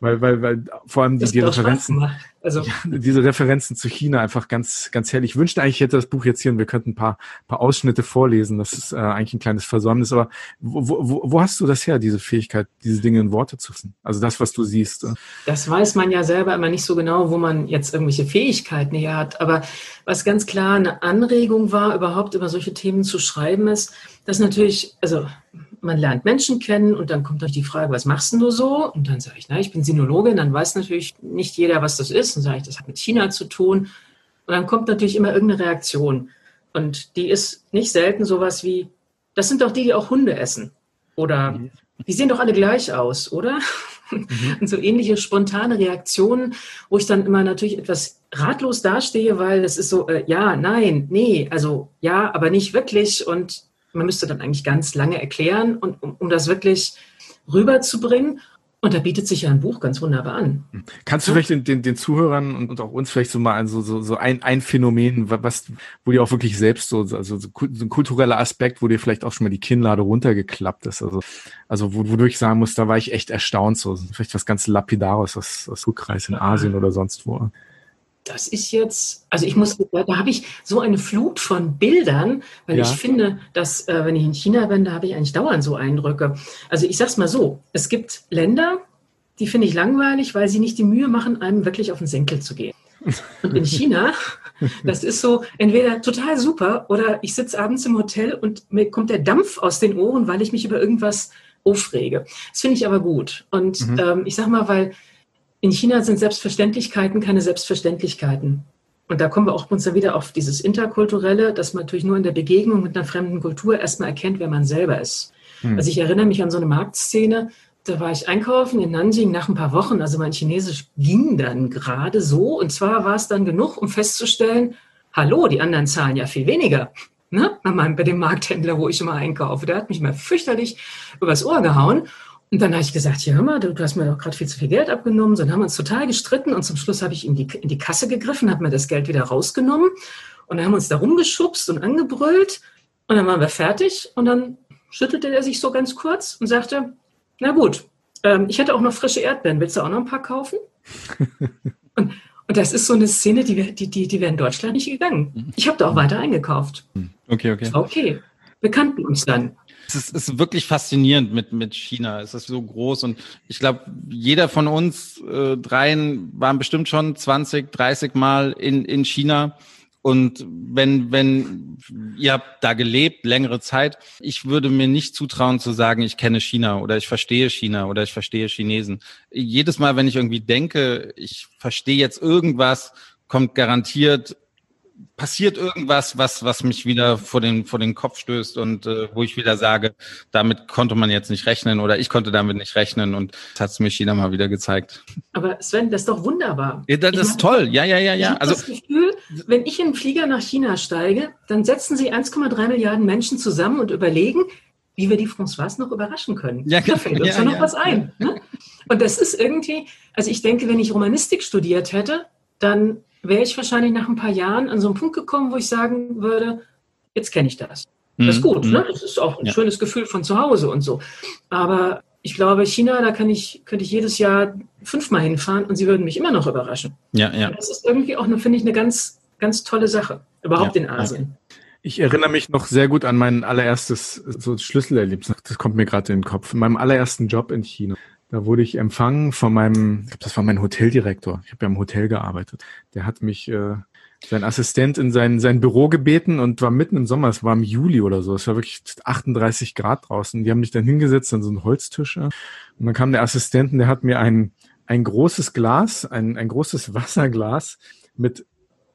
weil, weil, weil vor allem die, die Referenzen, also diese Referenzen zu China einfach ganz, ganz herrlich. Ich wünschte eigentlich, ich hätte das Buch jetzt hier und wir könnten ein paar, paar Ausschnitte vorlesen. Das ist äh, eigentlich ein kleines Versäumnis. Aber wo, wo, wo hast du das her, diese Fähigkeit, diese Dinge in Worte zu fassen? Also das, was du siehst. Äh? Das weiß man ja selber immer nicht so genau, wo man jetzt irgendwelche Fähigkeiten hier hat. Aber was ganz klar eine Anregung war, überhaupt über solche Themen zu schreiben, ist, dass natürlich, also man lernt Menschen kennen und dann kommt natürlich die Frage, was machst du so? Und dann sage ich, na, ich bin Sinologin, dann weiß natürlich nicht jeder, was das ist. Und sage ich, das hat mit China zu tun. Und dann kommt natürlich immer irgendeine Reaktion. Und die ist nicht selten sowas wie, das sind doch die, die auch Hunde essen. Oder die sehen doch alle gleich aus, oder? Mhm. [LAUGHS] Und so ähnliche spontane Reaktionen, wo ich dann immer natürlich etwas ratlos dastehe, weil es ist so, äh, ja, nein, nee, also ja, aber nicht wirklich. Und man müsste dann eigentlich ganz lange erklären, und, um, um das wirklich rüberzubringen. Und da bietet sich ja ein Buch ganz wunderbar an. Kannst du vielleicht den, den, den Zuhörern und, und auch uns vielleicht so mal so, so, so ein, ein Phänomen, was, wo dir auch wirklich selbst so, also so, ein kultureller Aspekt, wo dir vielleicht auch schon mal die Kinnlade runtergeklappt ist. Also, also wo, wodurch ich sagen muss, da war ich echt erstaunt. So, vielleicht was ganz Lapidares aus, aus Rückreis in Asien oder sonst wo das ist jetzt, also ich muss, da, da habe ich so eine Flut von Bildern, weil ja. ich finde, dass, äh, wenn ich in China bin, da habe ich eigentlich dauernd so Eindrücke. Also ich sage es mal so, es gibt Länder, die finde ich langweilig, weil sie nicht die Mühe machen, einem wirklich auf den Senkel zu gehen. Und in China, [LAUGHS] das ist so entweder total super oder ich sitze abends im Hotel und mir kommt der Dampf aus den Ohren, weil ich mich über irgendwas aufrege. Das finde ich aber gut. Und mhm. ähm, ich sage mal, weil in China sind Selbstverständlichkeiten keine Selbstverständlichkeiten. Und da kommen wir auch uns dann wieder auf dieses Interkulturelle, dass man natürlich nur in der Begegnung mit einer fremden Kultur erstmal erkennt, wer man selber ist. Hm. Also ich erinnere mich an so eine Marktszene, da war ich einkaufen in Nanjing nach ein paar Wochen, also mein Chinesisch ging dann gerade so. Und zwar war es dann genug, um festzustellen, hallo, die anderen zahlen ja viel weniger. Ne? Bei dem Markthändler, wo ich immer einkaufe. Der hat mich mal fürchterlich übers Ohr gehauen. Und dann habe ich gesagt, ja hör mal, du, du hast mir doch gerade viel zu viel Geld abgenommen. Dann haben wir uns total gestritten und zum Schluss habe ich ihm die, in die Kasse gegriffen, habe mir das Geld wieder rausgenommen und dann haben wir uns da rumgeschubst und angebrüllt und dann waren wir fertig und dann schüttelte er sich so ganz kurz und sagte, na gut, ähm, ich hätte auch noch frische Erdbeeren, willst du auch noch ein paar kaufen? [LAUGHS] und, und das ist so eine Szene, die, die, die, die wäre in Deutschland nicht gegangen. Ich habe da auch weiter eingekauft. Okay, okay. Okay, wir kannten uns dann. Es ist, ist wirklich faszinierend mit, mit China. Es ist so groß und ich glaube, jeder von uns äh, dreien waren bestimmt schon 20, 30 Mal in, in China. Und wenn, wenn ihr habt da gelebt, längere Zeit, ich würde mir nicht zutrauen zu sagen, ich kenne China oder ich verstehe China oder ich verstehe Chinesen. Jedes Mal, wenn ich irgendwie denke, ich verstehe jetzt irgendwas, kommt garantiert passiert irgendwas, was, was mich wieder vor den, vor den Kopf stößt und äh, wo ich wieder sage, damit konnte man jetzt nicht rechnen oder ich konnte damit nicht rechnen und das hat es mir China mal wieder gezeigt. Aber Sven, das ist doch wunderbar. Ja, das ich ist toll, ja, ja, ja, ja. Ich also das Gefühl, wenn ich in einen Flieger nach China steige, dann setzen sie 1,3 Milliarden Menschen zusammen und überlegen, wie wir die François noch überraschen können. Ja, da fällt uns ja, ja noch ja, was ein. Ne? Und das ist irgendwie, also ich denke, wenn ich Romanistik studiert hätte, dann wäre ich wahrscheinlich nach ein paar Jahren an so einen Punkt gekommen, wo ich sagen würde, jetzt kenne ich das. Das ist mhm. gut, ne? Mhm. Das ist auch ein ja. schönes Gefühl von zu Hause und so. Aber ich glaube, China, da kann ich, könnte ich jedes Jahr fünfmal hinfahren und sie würden mich immer noch überraschen. Ja, ja. das ist irgendwie auch, finde ich, eine ganz, ganz tolle Sache. Überhaupt ja, in Asien. Ich erinnere mich noch sehr gut an mein allererstes so Schlüsselerlebnis. Das kommt mir gerade in den Kopf. In meinem allerersten Job in China. Da wurde ich empfangen von meinem, ich glaube, das war mein Hoteldirektor. Ich habe ja im Hotel gearbeitet. Der hat mich, äh, sein Assistent in sein, sein Büro gebeten und war mitten im Sommer, es war im Juli oder so, es war wirklich 38 Grad draußen. Die haben mich dann hingesetzt an so einen Holztisch. Und dann kam der Assistent und der hat mir ein, ein großes Glas, ein, ein großes Wasserglas mit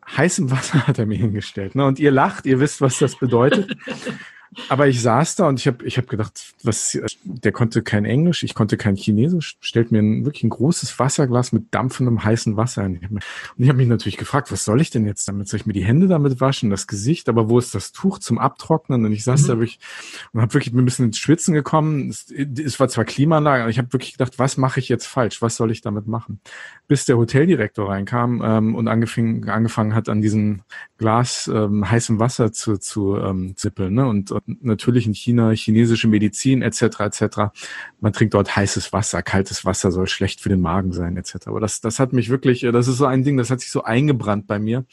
heißem Wasser [LAUGHS] hat er mir hingestellt. Ne? Und ihr lacht, ihr wisst, was das bedeutet. [LAUGHS] Aber ich saß da und ich habe ich hab gedacht, was, der konnte kein Englisch, ich konnte kein Chinesisch, stellt mir ein, wirklich ein großes Wasserglas mit dampfendem heißen Wasser hin. Und ich habe mich natürlich gefragt, was soll ich denn jetzt damit? Soll ich mir die Hände damit waschen, das Gesicht, aber wo ist das Tuch zum Abtrocknen? Und ich saß mhm. da wirklich und habe wirklich ein bisschen ins Schwitzen gekommen. Es, es war zwar Klimaanlage, aber ich habe wirklich gedacht, was mache ich jetzt falsch? Was soll ich damit machen? Bis der Hoteldirektor reinkam ähm, und angefing, angefangen hat, an diesem Glas ähm, heißem Wasser zu, zu ähm, zippeln. Ne? Und, und natürlich in China chinesische Medizin etc. etc. Man trinkt dort heißes Wasser, kaltes Wasser soll schlecht für den Magen sein etc. Aber das, das hat mich wirklich, das ist so ein Ding, das hat sich so eingebrannt bei mir.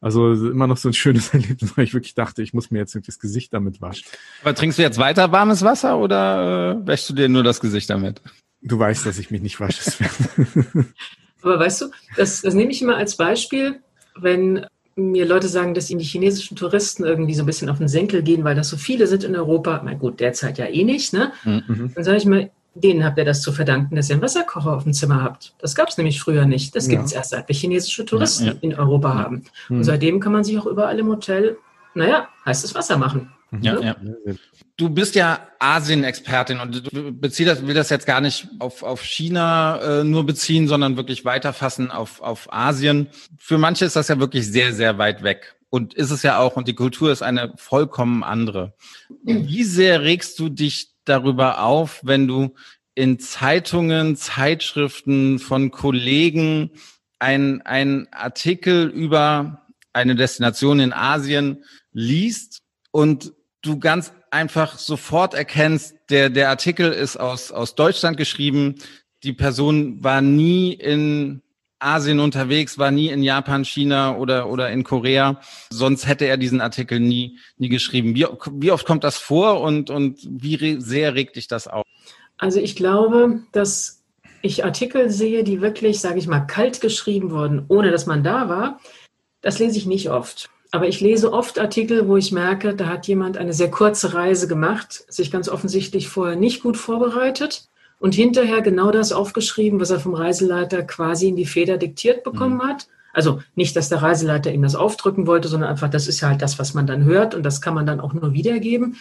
Also immer noch so ein schönes [LAUGHS] Erlebnis, weil ich wirklich dachte, ich muss mir jetzt das Gesicht damit waschen. Aber trinkst du jetzt weiter warmes Wasser oder äh, wäschst du dir nur das Gesicht damit? Du weißt, dass ich mich nicht wasche. [LAUGHS] Aber weißt du, das, das nehme ich immer als Beispiel, wenn mir Leute sagen, dass ihnen die chinesischen Touristen irgendwie so ein bisschen auf den Senkel gehen, weil das so viele sind in Europa. Na gut, derzeit ja eh nicht, ne? Mhm. Dann sage ich mal, denen habt ihr das zu verdanken, dass ihr einen Wasserkocher auf dem Zimmer habt. Das gab es nämlich früher nicht. Das gibt es erst, seit wir chinesische Touristen ja, ja. in Europa haben. Mhm. Und seitdem kann man sich auch überall im Hotel, naja, heißes Wasser machen. Ja, ja. Du bist ja Asien-Expertin und du beziehst das, will das jetzt gar nicht auf, auf China äh, nur beziehen, sondern wirklich weiterfassen auf, auf Asien. Für manche ist das ja wirklich sehr, sehr weit weg. Und ist es ja auch, und die Kultur ist eine vollkommen andere. Wie sehr regst du dich darüber auf, wenn du in Zeitungen, Zeitschriften von Kollegen ein, ein Artikel über eine Destination in Asien liest und du ganz einfach sofort erkennst, der, der Artikel ist aus, aus Deutschland geschrieben, die Person war nie in Asien unterwegs, war nie in Japan, China oder, oder in Korea. Sonst hätte er diesen Artikel nie, nie geschrieben. Wie, wie oft kommt das vor und, und wie sehr regt dich das auf? Also ich glaube, dass ich Artikel sehe, die wirklich, sage ich mal, kalt geschrieben wurden, ohne dass man da war. Das lese ich nicht oft. Aber ich lese oft Artikel, wo ich merke, da hat jemand eine sehr kurze Reise gemacht, sich ganz offensichtlich vorher nicht gut vorbereitet und hinterher genau das aufgeschrieben, was er vom Reiseleiter quasi in die Feder diktiert bekommen mhm. hat. Also nicht, dass der Reiseleiter ihm das aufdrücken wollte, sondern einfach, das ist ja halt das, was man dann hört und das kann man dann auch nur wiedergeben.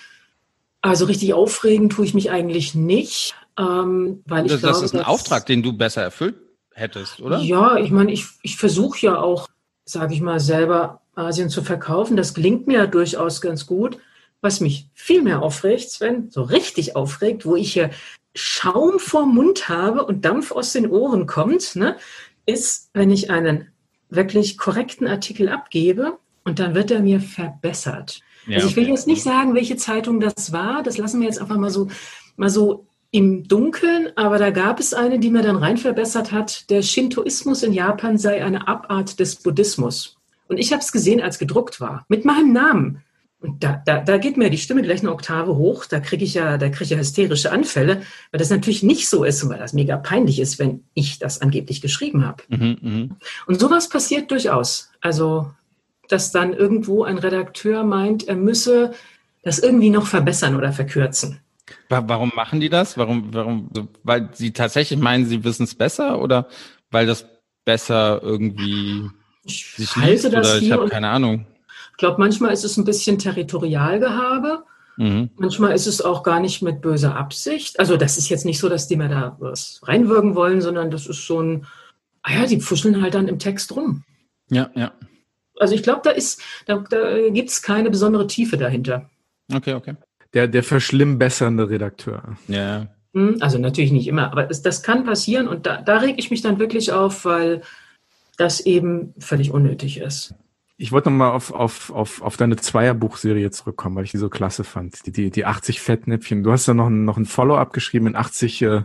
Also richtig aufregen tue ich mich eigentlich nicht, ähm, weil ich das, glaube, das ist ein dass, Auftrag, den du besser erfüllt hättest, oder? Ja, ich meine, ich, ich versuche ja auch, sage ich mal, selber Asien zu verkaufen. Das gelingt mir ja durchaus ganz gut. Was mich viel mehr aufregt, Sven, so richtig aufregt, wo ich hier Schaum vorm Mund habe und Dampf aus den Ohren kommt, ne, ist, wenn ich einen wirklich korrekten Artikel abgebe und dann wird er mir verbessert. Ja, also ich will jetzt nicht sagen, welche Zeitung das war, das lassen wir jetzt einfach mal so, mal so im Dunkeln, aber da gab es eine, die mir dann rein verbessert hat, der Shintoismus in Japan sei eine Abart des Buddhismus. Und ich habe es gesehen, als gedruckt war, mit meinem Namen. Und da, da, da geht mir die Stimme gleich eine Oktave hoch. Da kriege ich ja, da kriege ich ja hysterische Anfälle, weil das natürlich nicht so ist und weil das mega peinlich ist, wenn ich das angeblich geschrieben habe. Mhm, mh. Und sowas passiert durchaus. Also, dass dann irgendwo ein Redakteur meint, er müsse das irgendwie noch verbessern oder verkürzen. Warum machen die das? Warum, warum, weil sie tatsächlich meinen, sie wissen es besser oder weil das besser irgendwie ich sich liest, oder ich habe keine Ahnung. Ich glaube, manchmal ist es ein bisschen Territorialgehabe. Mhm. Manchmal ist es auch gar nicht mit böser Absicht. Also das ist jetzt nicht so, dass die mir da was reinwirken wollen, sondern das ist so ein, ah ja, die pfuscheln halt dann im Text rum. Ja, ja. Also ich glaube, da ist, da, da gibt es keine besondere Tiefe dahinter. Okay, okay. Der, der verschlimmbessernde Redakteur. Ja. Hm, also natürlich nicht immer, aber das, das kann passieren und da, da reg ich mich dann wirklich auf, weil das eben völlig unnötig ist. Ich wollte nochmal auf, auf, auf, auf deine Zweierbuchserie zurückkommen, weil ich die so klasse fand. Die, die, die 80 Fettnäpfchen. Du hast da noch ein, noch ein Follow-up geschrieben in 80, äh,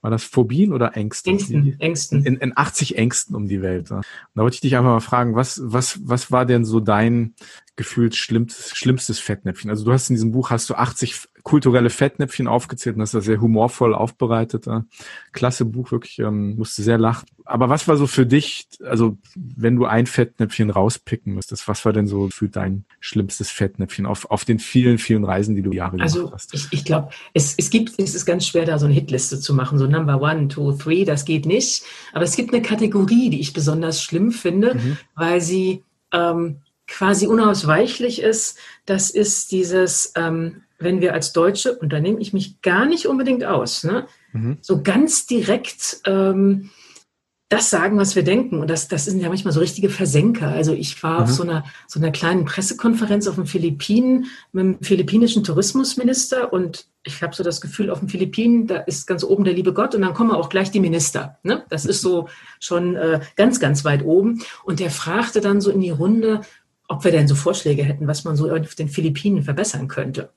war das Phobien oder Ängste? Ängsten, Ängsten. In, in 80 Ängsten um die Welt. Da wollte ich dich einfach mal fragen, was, was, was war denn so dein gefühlt schlimmstes, schlimmstes Fettnäpfchen? Also du hast in diesem Buch hast du 80 kulturelle Fettnäpfchen aufgezählt und das sehr humorvoll aufbereitet. Klasse Buch, wirklich, ähm, musste sehr lachen. Aber was war so für dich, also wenn du ein Fettnäpfchen rauspicken müsstest, was war denn so für dein schlimmstes Fettnäpfchen auf, auf den vielen, vielen Reisen, die du Jahre also, gemacht hast? Also ich, ich glaube, es, es gibt, es ist ganz schwer, da so eine Hitliste zu machen, so Number One, Two, Three, das geht nicht. Aber es gibt eine Kategorie, die ich besonders schlimm finde, mhm. weil sie ähm, quasi unausweichlich ist. Das ist dieses ähm, wenn wir als Deutsche, und da nehme ich mich gar nicht unbedingt aus, ne, mhm. so ganz direkt ähm, das sagen, was wir denken. Und das, das sind ja manchmal so richtige Versenker. Also ich war mhm. auf so einer, so einer kleinen Pressekonferenz auf den Philippinen mit dem philippinischen Tourismusminister und ich habe so das Gefühl, auf den Philippinen, da ist ganz oben der liebe Gott und dann kommen auch gleich die Minister. Ne? Das ist so schon äh, ganz, ganz weit oben. Und der fragte dann so in die Runde, ob wir denn so Vorschläge hätten, was man so auf den Philippinen verbessern könnte.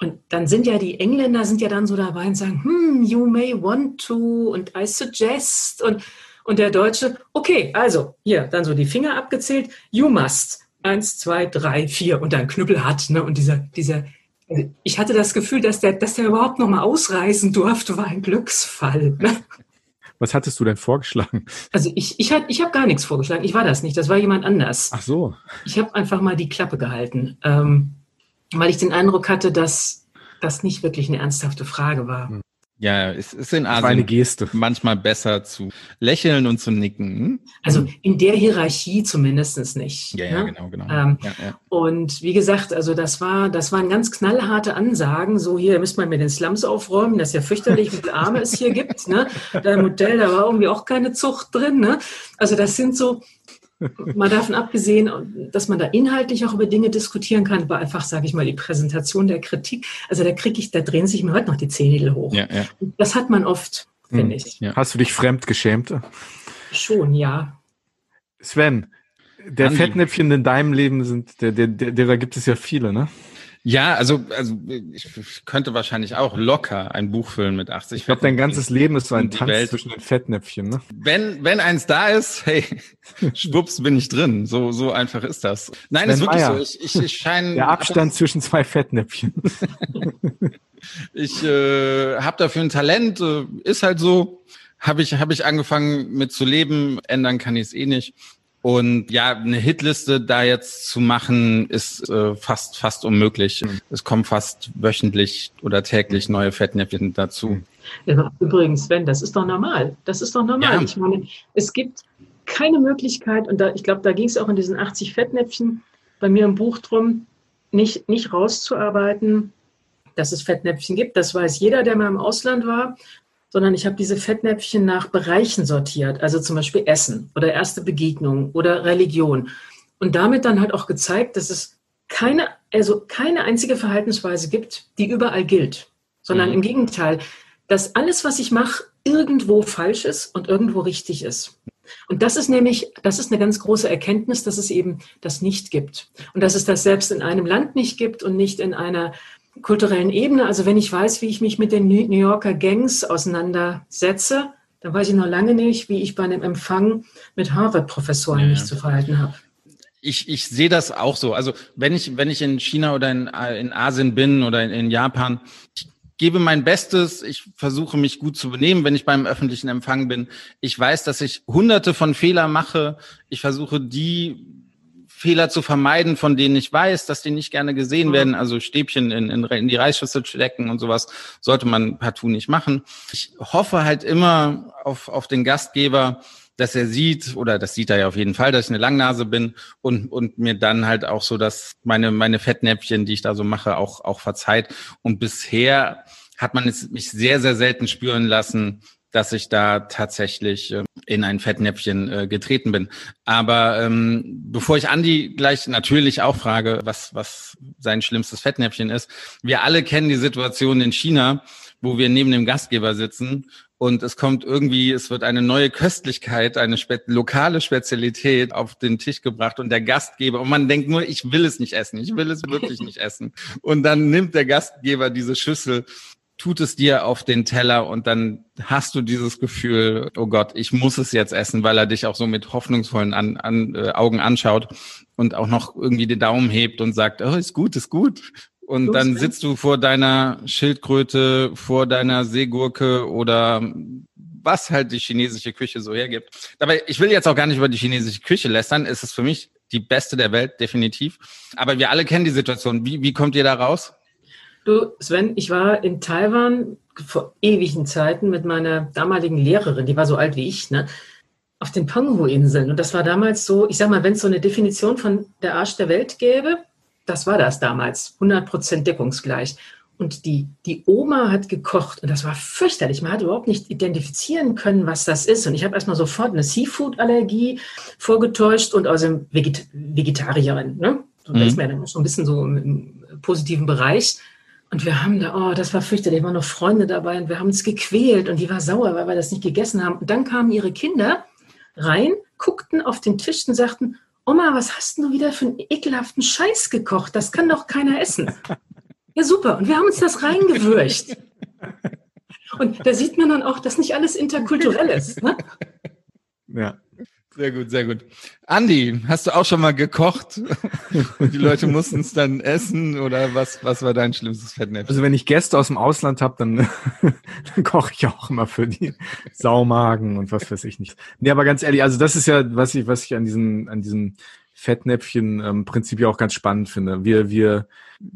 Und dann sind ja die Engländer sind ja dann so dabei und sagen, hm, you may want to und I suggest und, und der Deutsche, okay, also hier, dann so die Finger abgezählt, you must. Eins, zwei, drei, vier und dann Knüppel hat, ne? Und dieser, dieser, ich hatte das Gefühl, dass der, dass der überhaupt noch mal ausreisen durfte, war ein Glücksfall. Ne? Was hattest du denn vorgeschlagen? Also ich, ich, ich habe gar nichts vorgeschlagen. Ich war das nicht. Das war jemand anders. Ach so. Ich habe einfach mal die Klappe gehalten. Ähm, weil ich den Eindruck hatte, dass das nicht wirklich eine ernsthafte Frage war. Hm. Ja, es ist in Asien eine Geste. manchmal besser zu lächeln und zu nicken. Also in der Hierarchie zumindest nicht. Ja, ja, ne? genau, genau. Ähm, ja, ja. Und wie gesagt, also das war, das waren ganz knallharte Ansagen. So hier müsst man mit den Slums aufräumen, das ist ja fürchterlich, wie viele Arme es hier gibt. Ne? Da im Hotel, da war irgendwie auch keine Zucht drin. Ne? Also das sind so, mal davon abgesehen, dass man da inhaltlich auch über Dinge diskutieren kann, war einfach, sage ich mal, die Präsentation der Kritik. Also da kriege ich, da drehen sich mir heute noch die Zehennägel hoch. ja, ja. Das hat man oft, finde Hm. ich. Ja. Hast du dich fremd geschämt? Schon, ja. Sven, der Andi. Fettnäpfchen in deinem Leben sind, der, der, der, derer gibt es ja viele, ne? Ja, also, also ich könnte wahrscheinlich auch locker ein Buch füllen mit 80 Ich glaube, dein ganzes Leben ist so ein Tanz Welt. zwischen den Fettnäpfchen, ne? Wenn, wenn eins da ist, hey, [LAUGHS] schwupps bin ich drin. So, so einfach ist das. Nein, Sven ist wirklich Meyer. so. Ich, ich, ich scheine. Der Abstand zwischen zwei Fettnäpfchen. [LAUGHS] Ich äh, habe dafür ein Talent, äh, ist halt so. Habe ich, hab ich angefangen mit zu leben, ändern kann ich es eh nicht. Und ja, eine Hitliste da jetzt zu machen, ist äh, fast, fast unmöglich. Es kommen fast wöchentlich oder täglich neue Fettnäpfchen dazu. Ja, übrigens, Sven, das ist doch normal. Das ist doch normal. Ja. Ich meine, es gibt keine Möglichkeit, und da, ich glaube, da ging es auch in diesen 80 Fettnäpfchen bei mir im Buch drum, nicht, nicht rauszuarbeiten, dass es Fettnäpfchen gibt. Das weiß jeder, der mal im Ausland war. Sondern ich habe diese Fettnäpfchen nach Bereichen sortiert. Also zum Beispiel Essen oder erste Begegnung oder Religion. Und damit dann halt auch gezeigt, dass es keine, also keine einzige Verhaltensweise gibt, die überall gilt. Sondern Mhm. im Gegenteil, dass alles, was ich mache, irgendwo falsch ist und irgendwo richtig ist. Und das ist nämlich, das ist eine ganz große Erkenntnis, dass es eben das nicht gibt. Und dass es das selbst in einem Land nicht gibt und nicht in einer kulturellen Ebene. Also wenn ich weiß, wie ich mich mit den New Yorker Gangs auseinandersetze, dann weiß ich noch lange nicht, wie ich bei einem Empfang mit Harvard-Professoren Ja, mich zu verhalten habe. Ich, ich sehe das auch so. Also wenn ich, wenn ich in China oder in, in Asien bin oder in, in Japan, ich gebe mein Bestes, ich versuche mich gut zu benehmen, wenn ich beim öffentlichen Empfang bin. Ich weiß, dass ich hunderte von Fehlern mache. Ich versuche die Fehler zu vermeiden, von denen ich weiß, dass die nicht gerne gesehen Mhm. werden. Also Stäbchen in, in, in die Reisschüssel stecken und sowas sollte man partout nicht machen. Ich hoffe halt immer auf, auf den Gastgeber, dass er sieht, oder das sieht er ja auf jeden Fall, dass ich eine Langnase bin und, und mir dann halt auch so, dass meine, meine Fettnäpfchen, die ich da so mache, auch, auch verzeiht. Und bisher hat man es mich sehr, sehr selten spüren lassen, dass ich da tatsächlich äh, in ein Fettnäpfchen äh, getreten bin. Aber ähm, bevor ich Andi gleich natürlich auch frage, was, was sein schlimmstes Fettnäpfchen ist, wir alle kennen die Situation in China, wo wir neben dem Gastgeber sitzen und es kommt irgendwie, es wird eine neue Köstlichkeit, eine spe lokale Spezialität auf den Tisch gebracht und der Gastgeber, und man denkt nur, ich will es nicht essen, ich will es wirklich nicht essen. Und dann nimmt der Gastgeber diese Schüssel tut es dir auf den Teller und dann hast du dieses Gefühl, oh Gott, ich muss es jetzt essen, weil er dich auch so mit hoffnungsvollen an, an, äh, Augen anschaut und auch noch irgendwie den Daumen hebt und sagt, oh, ist gut, ist gut. Und Los, dann sitzt du vor deiner Schildkröte, vor deiner Seegurke oder was halt die chinesische Küche so hergibt. Dabei, ich will jetzt auch gar nicht über die chinesische Küche lästern. Es ist für mich die beste der Welt, definitiv. Aber wir alle kennen die Situation. Wie, wie kommt ihr da raus? Du, Sven, ich war in Taiwan vor ewigen Zeiten mit meiner damaligen Lehrerin, die war so alt wie ich, ne, auf den Penghu-Inseln. Und das war damals so, ich sag mal, wenn es so eine Definition von der Arsch der Welt gäbe, das war das damals, 100% deckungsgleich. Und die, die Oma hat gekocht und das war fürchterlich. Man hat überhaupt nicht identifizieren können, was das ist. Und ich habe erstmal sofort eine Seafood-Allergie vorgetäuscht und außerdem Veget Vegetarierin. Ne? So, Mhm. Das ist mir dann so ein bisschen so im positiven Bereich. Und wir haben da, oh, das war fürchterlich, da waren noch Freunde dabei und wir haben uns gequält und die war sauer, weil wir das nicht gegessen haben. Und dann kamen ihre Kinder rein, guckten auf den Tisch und sagten, Oma, was hast du wieder für einen ekelhaften Scheiß gekocht? Das kann doch keiner essen. [LAUGHS] Ja, super. Und wir haben uns das reingewürcht. Und da sieht man dann auch, dass nicht alles interkulturell ist. Ne? Ja. Sehr gut, sehr gut. Andi, hast du auch schon mal gekocht [LAUGHS] und die Leute mussten es dann essen oder was, was war dein schlimmstes Fettnäpfchen? Also wenn ich Gäste aus dem Ausland habe, dann, [LAUGHS] dann koche ich auch immer für die Saumagen und was weiß ich nicht. Nee, aber ganz ehrlich, also das ist ja, was ich, was ich an diesen, an diesen Fettnäpfchen ähm, Prinzip ja auch ganz spannend finde. Wir, wir,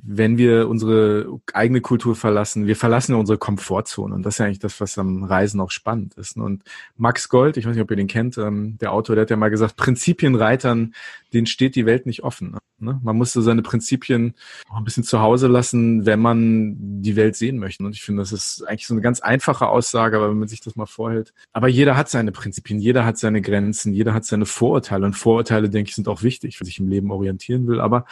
wenn wir unsere eigene Kultur verlassen, wir verlassen unsere Komfortzone. Und das ist ja eigentlich das, was am Reisen auch spannend ist. Und Max Gold, ich weiß nicht, ob ihr den kennt, ähm, der Autor, der hat ja mal gesagt, Prinzipienreitern, denen steht die Welt nicht offen. Ne? Man muss so seine Prinzipien auch ein bisschen zu Hause lassen, wenn man die Welt sehen möchte. Und ich finde, das ist eigentlich so eine ganz einfache Aussage, aber wenn man sich das mal vorhält. Aber jeder hat seine Prinzipien, jeder hat seine Grenzen, jeder hat seine Vorurteile. Und Vorurteile, denke ich, sind auch wichtig, wenn sich im Leben orientieren will. Aber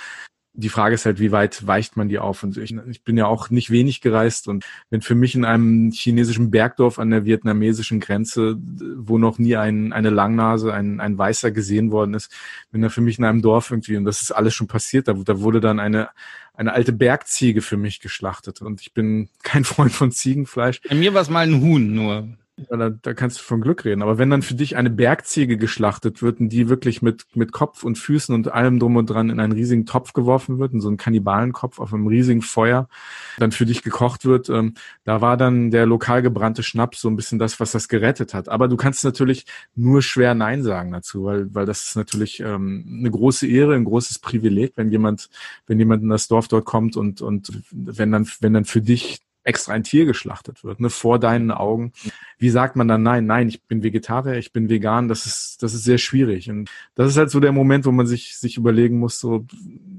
die Frage ist halt, wie weit weicht man die auf? Und ich, ich, bin ja auch nicht wenig gereist und wenn für mich in einem chinesischen Bergdorf an der vietnamesischen Grenze, wo noch nie ein, eine Langnase, ein, ein Weißer gesehen worden ist, wenn da für mich in einem Dorf irgendwie, und das ist alles schon passiert, da, da wurde dann eine, eine alte Bergziege für mich geschlachtet und ich bin kein [LAUGHS] Freund von Ziegenfleisch. Bei mir war es mal ein Huhn nur. Ja, da, da kannst du von Glück reden. Aber wenn dann für dich eine Bergziege geschlachtet wird und die wirklich mit, mit Kopf und Füßen und allem drum und dran in einen riesigen Topf geworfen wird, in so einen Kannibalenkopf auf einem riesigen Feuer, dann für dich gekocht wird, ähm, da war dann der lokal gebrannte Schnaps so ein bisschen das, was das gerettet hat. Aber du kannst natürlich nur schwer Nein sagen dazu, weil, weil das ist natürlich ähm, eine große Ehre, ein großes Privileg, wenn jemand, wenn jemand in das Dorf dort kommt und, und wenn dann, wenn dann für dich extra ein Tier geschlachtet wird, ne, vor deinen Augen. Wie sagt man dann nein, nein, ich bin Vegetarier, ich bin vegan, das ist, das ist sehr schwierig. Und das ist halt so der Moment, wo man sich, sich überlegen muss, so,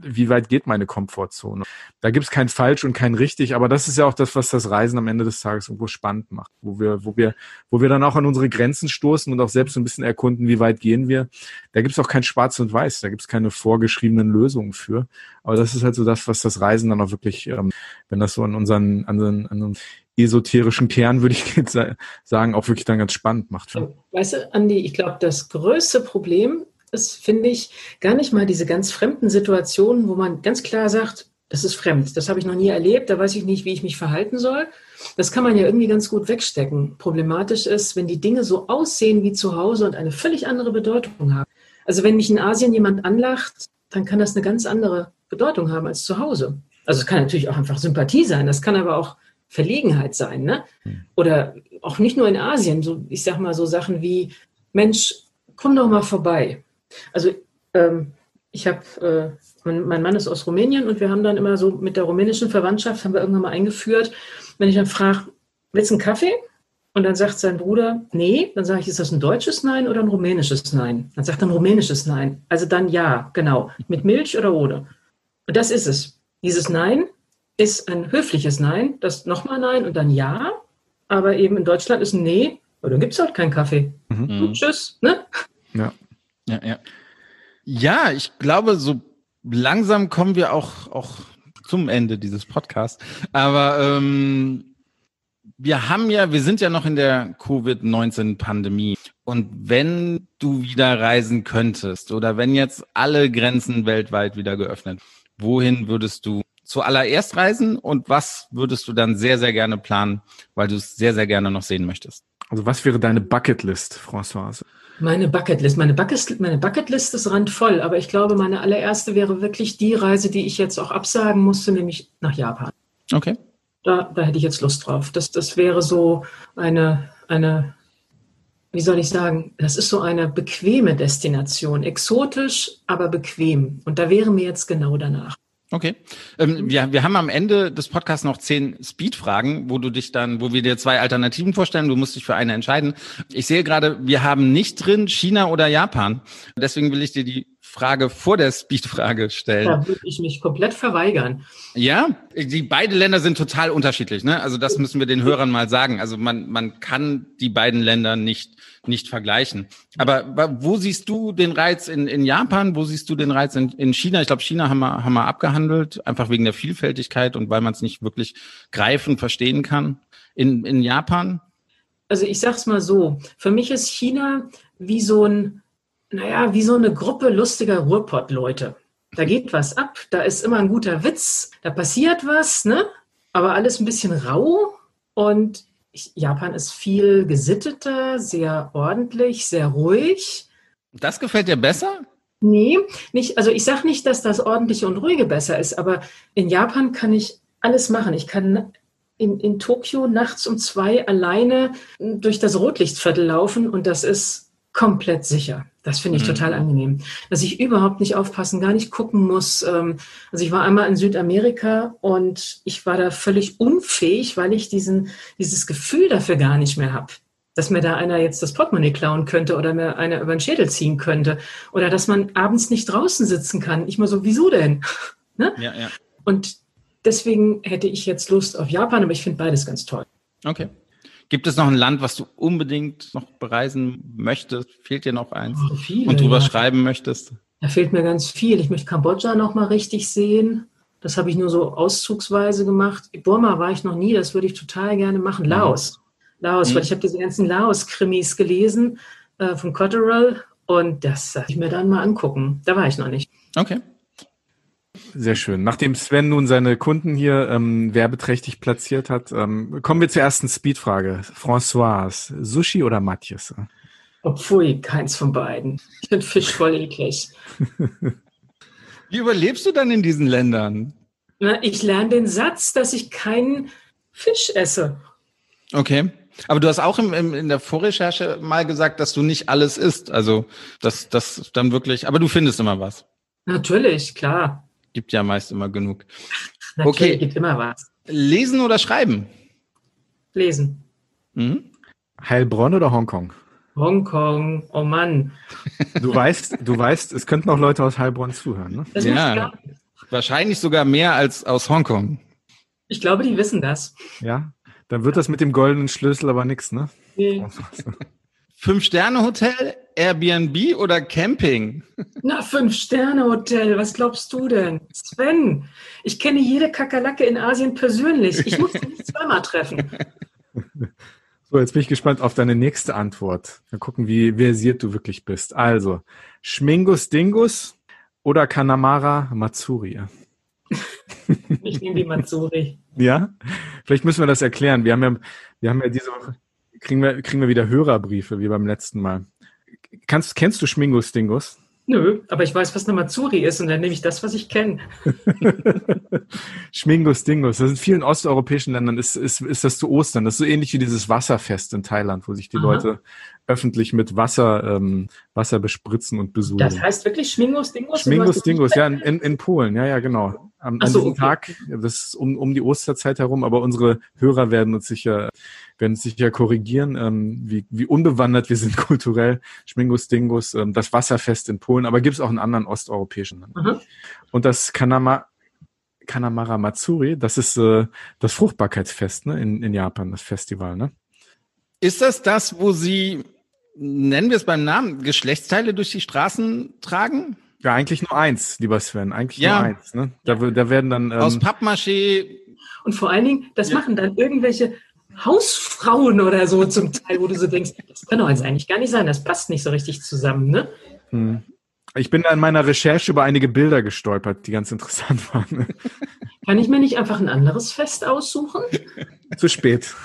wie weit geht meine Komfortzone? Da gibt's kein falsch und kein richtig, aber das ist ja auch das, was das Reisen am Ende des Tages irgendwo spannend macht, wo wir, wo wir, wo wir dann auch an unsere Grenzen stoßen und auch selbst so ein bisschen erkunden, wie weit gehen wir. Da gibt's auch kein Schwarz und Weiß, da gibt's keine vorgeschriebenen Lösungen für. Aber das ist halt so das, was das Reisen dann auch wirklich, ähm, wenn das so an unseren, an, an, an esoterischen Kern, würde ich [LAUGHS] jetzt sagen, auch wirklich dann ganz spannend macht. Weißt du, Andi, ich glaube, das größte Problem ist, finde ich, gar nicht mal diese ganz fremden Situationen, wo man ganz klar sagt, das ist fremd, das habe ich noch nie erlebt, da weiß ich nicht, wie ich mich verhalten soll. Das kann man ja irgendwie ganz gut wegstecken. Problematisch ist, wenn die Dinge so aussehen wie zu Hause und eine völlig andere Bedeutung haben. Also wenn mich in Asien jemand anlacht, dann kann das eine ganz andere Bedeutung haben als zu Hause. Also es kann natürlich auch einfach Sympathie sein, das kann aber auch Verlegenheit sein, ne? Hm. Oder auch nicht nur in Asien, so ich sag mal so Sachen wie Mensch, komm doch mal vorbei. Also ähm, ich habe, äh, mein, mein, Mann ist aus Rumänien und wir haben dann immer so mit der rumänischen Verwandtschaft haben wir irgendwann mal eingeführt, wenn ich dann frage, willst du einen Kaffee? Und dann sagt sein Bruder, nee. Dann sage ich, ist das ein deutsches Nein oder ein rumänisches Nein? Dann sagt er ein rumänisches Nein. Also dann ja, genau. Mit Milch oder ohne? Und das ist es. Dieses Nein ist ein höfliches Nein, das nochmal Nein und dann Ja. Aber eben in Deutschland ist ein Nee, aber dann gibt es halt keinen Kaffee. Mhm. Und tschüss, ne? Ja. Ja, ja. Ja, ich glaube, so langsam kommen wir auch, auch zum Ende dieses Podcasts. Aber ähm, wir haben ja, wir sind ja noch in der Covid-19-Pandemie. Und wenn du wieder reisen könntest oder wenn jetzt alle Grenzen weltweit wieder geöffnet, wohin würdest du zuallererst reisen und was würdest du dann sehr, sehr gerne planen, weil du es sehr, sehr gerne noch sehen möchtest? Also was wäre deine Bucketlist, Françoise? Meine Bucketlist, meine, Bucketlist, meine Bucketlist ist randvoll, aber ich glaube, meine allererste wäre wirklich die Reise, die ich jetzt auch absagen musste, nämlich nach Japan. Okay. Da, da hätte ich jetzt Lust drauf. Das, das wäre so eine, eine, wie soll ich sagen, das ist so eine bequeme Destination. Exotisch, aber bequem. Und da wäre mir jetzt genau danach. Okay. Ähm, wir, wir haben am Ende des Podcasts noch zehn Speed-Fragen, wo du dich dann, wo wir dir zwei Alternativen vorstellen. Du musst dich für eine entscheiden. Ich sehe gerade, wir haben nicht drin China oder Japan. Deswegen will ich dir die Frage vor der Speed-Frage stellen. Da würde ich mich komplett verweigern. Ja, die beide Länder sind total unterschiedlich. Ne? Also das müssen wir den Hörern mal sagen. Also man, man kann die beiden Länder nicht, nicht vergleichen. Aber wo siehst du den Reiz in, in Japan? Wo siehst du den Reiz in, in China? Ich glaube, China haben wir, haben wir abgehandelt, einfach wegen der Vielfältigkeit und weil man es nicht wirklich greifen, verstehen kann. In, in Japan? Also ich sag's mal so. Für mich ist China wie so ein naja, wie so eine Gruppe lustiger Ruhrpott-Leute. Da geht was ab, da ist immer ein guter Witz, da passiert was, ne? Aber alles ein bisschen rau und Japan ist viel gesitteter, sehr ordentlich, sehr ruhig. Das gefällt dir besser? Nee, nicht, also ich sage nicht, dass das ordentliche und ruhige besser ist, aber in Japan kann ich alles machen. Ich kann in, in Tokio nachts um zwei alleine durch das Rotlichtviertel laufen und das ist komplett sicher. Das finde ich mhm. total angenehm. Dass ich überhaupt nicht aufpassen, gar nicht gucken muss. Ähm, also ich war einmal in Südamerika und ich war da völlig unfähig, weil ich diesen, dieses Gefühl dafür gar nicht mehr habe. Dass mir da einer jetzt das Portemonnaie klauen könnte oder mir einer über den Schädel ziehen könnte. Oder dass man abends nicht draußen sitzen kann. Ich mal so, wieso denn? [LAUGHS] ne? ja, ja. Und deswegen hätte ich jetzt Lust auf Japan, aber ich finde beides ganz toll. Okay. Gibt es noch ein Land, was du unbedingt noch bereisen möchtest? Fehlt dir noch eins? Oh, viele, und drüber ja. schreiben möchtest? Da fehlt mir ganz viel. Ich möchte Kambodscha noch mal richtig sehen. Das habe ich nur so auszugsweise gemacht. Burma war ich noch nie. Das würde ich total gerne machen. Laos. Laos, mhm. weil ich habe diese ganzen Laos-Krimis gelesen äh, von Cotterell und das soll ich mir dann mal angucken. Da war ich noch nicht. Okay. Sehr schön. Nachdem Sven nun seine Kunden hier ähm, werbeträchtig platziert hat, ähm, kommen wir zur ersten Speedfrage. François, Sushi oder Matjes? Oh, pfui, keins von beiden. Ich bin Fisch voll eklig. [LAUGHS] Wie überlebst du dann in diesen Ländern? Na, ich lerne den Satz, dass ich keinen Fisch esse. Okay. Aber du hast auch im, im, in der Vorrecherche mal gesagt, dass du nicht alles isst. Also, dass das dann wirklich, aber du findest immer was. Natürlich, klar. Gibt ja meist immer genug. [LAUGHS] Natürlich okay. gibt immer was. Lesen oder schreiben? Lesen. Mhm. Heilbronn oder Hongkong? Hongkong, oh Mann. Du weißt, du weißt, es könnten auch Leute aus Heilbronn zuhören, ne? Das ja, wahrscheinlich sogar mehr als aus Hongkong. Ich glaube, die wissen das. Ja, dann wird das mit dem goldenen Schlüssel aber nichts, ne? Nee. Fünf-Sterne-Hotel, Airbnb oder Camping? Na, Fünf-Sterne-Hotel, was glaubst du denn? Sven, ich kenne jede Kakerlake in Asien persönlich. Ich muss sie nicht zweimal treffen. [LAUGHS] So, jetzt bin ich gespannt auf deine nächste Antwort. Mal gucken, wie versiert du wirklich bist. Also, Schmingus Dingus oder Kanamara Matsuri? Ich nehme die Matsuri. [LAUGHS] Ja? Vielleicht müssen wir das erklären. Wir haben ja, wir haben ja diese Woche kriegen wir, kriegen wir wieder Hörerbriefe, wie beim letzten Mal. Kannst, kennst du Schmingus Dingus? Nö, aber ich weiß, was eine Matsuri ist und dann nehme ich das, was ich kenne. [LAUGHS] Schmingus Dingus. Das in vielen osteuropäischen Ländern ist, ist, ist das zu Ostern. Das ist so ähnlich wie dieses Wasserfest in Thailand, wo sich die Aha. Leute öffentlich mit Wasser, ähm, Wasser bespritzen und besuchen. Das heißt wirklich Schmingus Dingus? Schmingus Dingus, ja, in, in Polen, ja, ja, genau. Am, an so, diesem okay. Tag, das ist um, um die Osterzeit herum, aber unsere Hörer werden uns sicher werden sich ja korrigieren, ähm, wie, wie unbewandert wir sind [LAUGHS] kulturell. Schmingus Dingus, ähm, das Wasserfest in Polen, aber gibt es auch in anderen osteuropäischen Ländern. Mhm. Und das Kanama, Kanamara Matsuri, das ist äh, das Fruchtbarkeitsfest ne, in, in Japan, das Festival. Ne? Ist das das, wo Sie, nennen wir es beim Namen, Geschlechtsteile durch die Straßen tragen? Ja, eigentlich nur eins, lieber Sven, eigentlich ja. nur eins. Ne? Da, da werden dann ähm, aus Pappmaché und vor allen Dingen, das ja. machen dann irgendwelche Hausfrauen oder so zum Teil, wo du so denkst, das kann doch jetzt eigentlich gar nicht sein, das passt nicht so richtig zusammen, ne? Hm. Ich bin da in meiner Recherche über einige Bilder gestolpert, die ganz interessant waren. Kann ich mir nicht einfach ein anderes Fest aussuchen? [LAUGHS] Zu spät.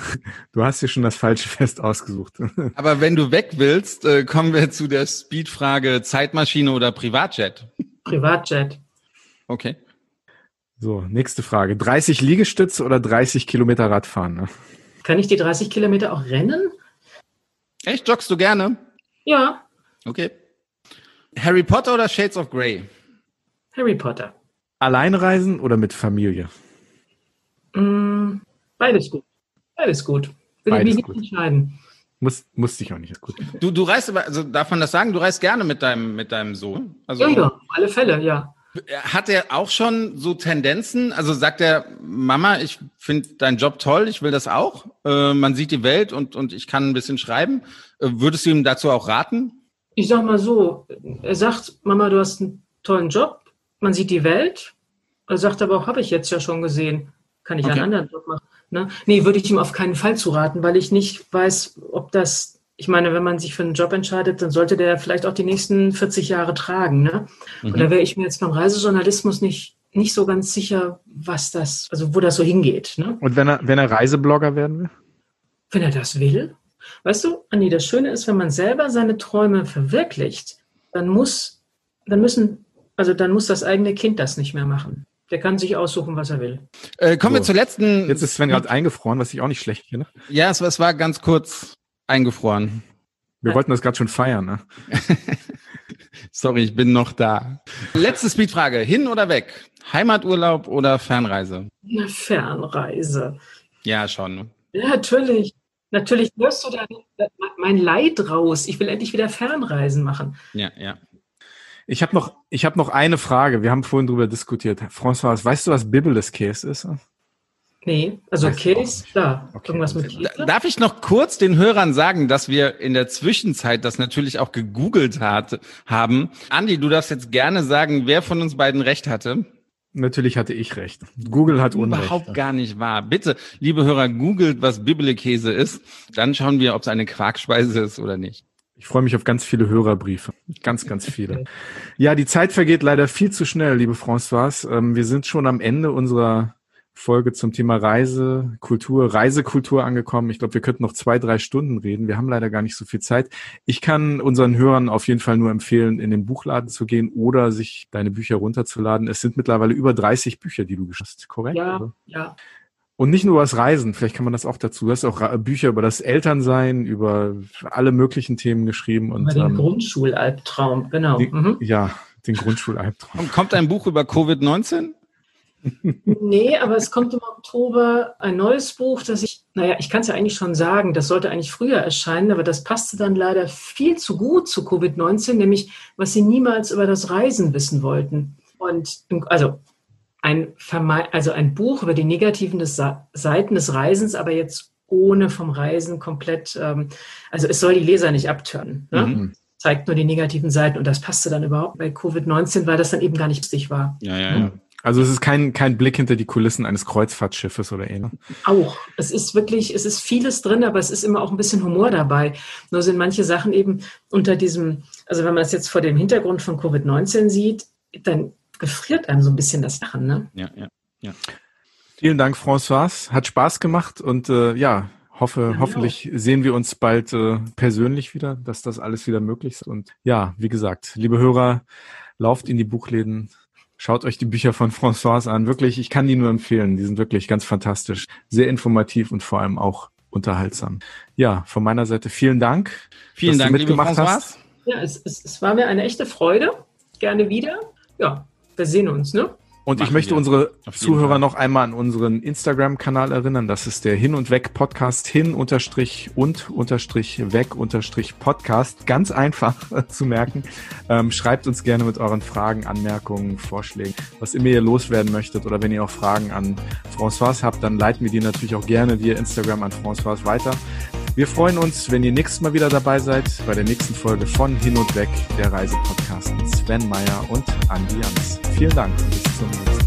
Du hast dir schon das falsche Fest ausgesucht. [LAUGHS] Aber wenn du weg willst, äh, kommen wir zu der Speedfrage Zeitmaschine oder Privatjet? Privatjet. Okay. So, nächste Frage. 30 Liegestütze oder 30 Kilometer Radfahren? Ne? Kann ich die 30 Kilometer auch rennen? Echt? Joggst du gerne? Ja. Okay. Harry Potter oder Shades of Grey? Harry Potter. Alleinreisen oder mit Familie? Mm, beides gut. Beides gut. Will beides ich mich gut. nicht entscheiden. Muss, musste ich auch nicht. Gut. Du, du reist aber, also darf man das sagen, du reist gerne mit deinem, mit deinem Sohn? Also, ja, ja, auf alle Fälle, ja. Hat er auch schon so Tendenzen? Also sagt er, Mama, ich finde deinen Job toll, ich will das auch. Äh, man sieht die Welt und, und ich kann ein bisschen schreiben. Äh, würdest du ihm dazu auch raten? Ich sag mal so, er sagt, Mama, du hast einen tollen Job, man sieht die Welt. Sagt aber auch, habe ich jetzt ja schon gesehen. Kann ich okay. einen anderen Job machen? Ne? Nee, würde ich ihm auf keinen Fall zu raten, weil ich nicht weiß, ob das ich meine, wenn man sich für einen Job entscheidet, dann sollte der vielleicht auch die nächsten 40 Jahre tragen. Ne? Mhm. Und da wäre ich mir jetzt beim Reisejournalismus nicht, nicht so ganz sicher, was das, also wo das so hingeht. Ne? Und wenn er, wenn er Reiseblogger werden will? Wenn er das will. Weißt du, Anni, das Schöne ist, wenn man selber seine Träume verwirklicht, dann muss, dann müssen, also dann muss das eigene Kind das nicht mehr machen. Der kann sich aussuchen, was er will. Äh, kommen so. wir zur letzten. Jetzt ist Sven gerade eingefroren, was ich auch nicht schlecht finde. Ja, es, es war ganz kurz eingefroren. Wir wollten das gerade schon feiern. Ne? [LAUGHS] Sorry, ich bin noch da. Letzte Speedfrage. Hin oder weg? Heimaturlaub oder Fernreise? Eine Fernreise. Ja, schon. Ja, natürlich. Natürlich hörst du da mein Leid raus. Ich will endlich wieder Fernreisen machen. Ja, ja. Ich habe noch, ich habe noch eine Frage. Wir haben vorhin drüber diskutiert. François, weißt du, was Bibeless Case ist? Nee, also weißt Case, klar. Okay. Irgendwas mit Käse. Darf ich noch kurz den Hörern sagen, dass wir in der Zwischenzeit das natürlich auch gegoogelt hat, haben. Andi, du darfst jetzt gerne sagen, wer von uns beiden recht hatte. Natürlich hatte ich recht. Google hat Unrecht. Überhaupt gar nicht wahr. Bitte, liebe Hörer, googelt, was Bibelkäse ist. Dann schauen wir, ob es eine Quarkspeise ist oder nicht. Ich freue mich auf ganz viele Hörerbriefe. Ganz, ganz viele. Ja, die Zeit vergeht leider viel zu schnell, liebe François. Ähm, wir sind schon am Ende unserer Folge zum Thema Reise, Kultur, Reisekultur angekommen. Ich glaube, wir könnten noch zwei, drei Stunden reden. Wir haben leider gar nicht so viel Zeit. Ich kann unseren Hörern auf jeden Fall nur empfehlen, in den Buchladen zu gehen oder sich deine Bücher runterzuladen. Es sind mittlerweile über 30 Bücher, die du geschrieben hast, korrekt? Ja, oder? ja. Und nicht nur über das Reisen, vielleicht kann man das auch dazu. Du hast auch Bücher über das Elternsein, über alle möglichen Themen geschrieben. Und, über den ähm, Grundschulalbtraum, genau. Die, mhm. Ja, den Grundschulalbtraum. Und kommt ein Buch über Covid-19? nee, aber es kommt im Oktober ein neues Buch, das ich, naja, ich kann es ja eigentlich schon sagen, das sollte eigentlich früher erscheinen, aber das passte dann leider viel zu gut zu Covid-19, nämlich was sie niemals über das Reisen wissen wollten. Und also ein, also ein Buch über die negativen des Seiten des Reisens, aber jetzt ohne vom Reisen komplett, ähm, also es soll die Leser nicht abtören. Ne? Mhm. Zeigt nur die negativen Seiten und das passte dann überhaupt bei Covid-19, weil das dann eben gar nicht lustig war. Ja, ja, ja. Also es ist kein, kein Blick hinter die Kulissen eines Kreuzfahrtschiffes oder ähnlich. Auch. Es ist wirklich, es ist vieles drin, aber es ist immer auch ein bisschen Humor dabei. Nur sind manche Sachen eben unter diesem, also wenn man es jetzt vor dem Hintergrund von Covid-19 sieht, dann gefriert einem so ein bisschen das Lachen. Ne? Ja, ja, ja. Vielen Dank, François. Hat Spaß gemacht und äh, ja, hoffe, ja, hoffentlich auch. sehen wir uns bald äh, persönlich wieder, dass das alles wieder möglich ist. Und ja, wie gesagt, liebe Hörer, lauft in die Buchläden, Schaut euch die Bücher von François an. Wirklich, ich kann die nur empfehlen. Die sind wirklich ganz fantastisch, sehr informativ und vor allem auch unterhaltsam. Ja, von meiner Seite vielen Dank. Vielen Dank, liebe François. Hast. Ja, es, es, es war mir eine echte Freude. Gerne wieder. Ja, wir sehen uns, ne? Und Machen ich möchte wir. unsere Zuhörer Fall. noch einmal an unseren Instagram-Kanal erinnern. Das ist der Hin und Weg Podcast. Hin unterstrich und unterstrich weg unterstrich Podcast. Ganz einfach [LAUGHS] zu merken. Ähm, schreibt uns gerne mit euren Fragen, Anmerkungen, Vorschlägen, was immer ihr loswerden möchtet. Oder wenn ihr auch Fragen an François habt, dann leiten wir die natürlich auch gerne via Instagram an François weiter. Wir freuen uns, wenn ihr nächstes Mal wieder dabei seid bei der nächsten Folge von Hin und Weg, der Reisepodcast mit Sven Meyer und Andi Jans. Vielen Dank und bis zum nächsten Mal.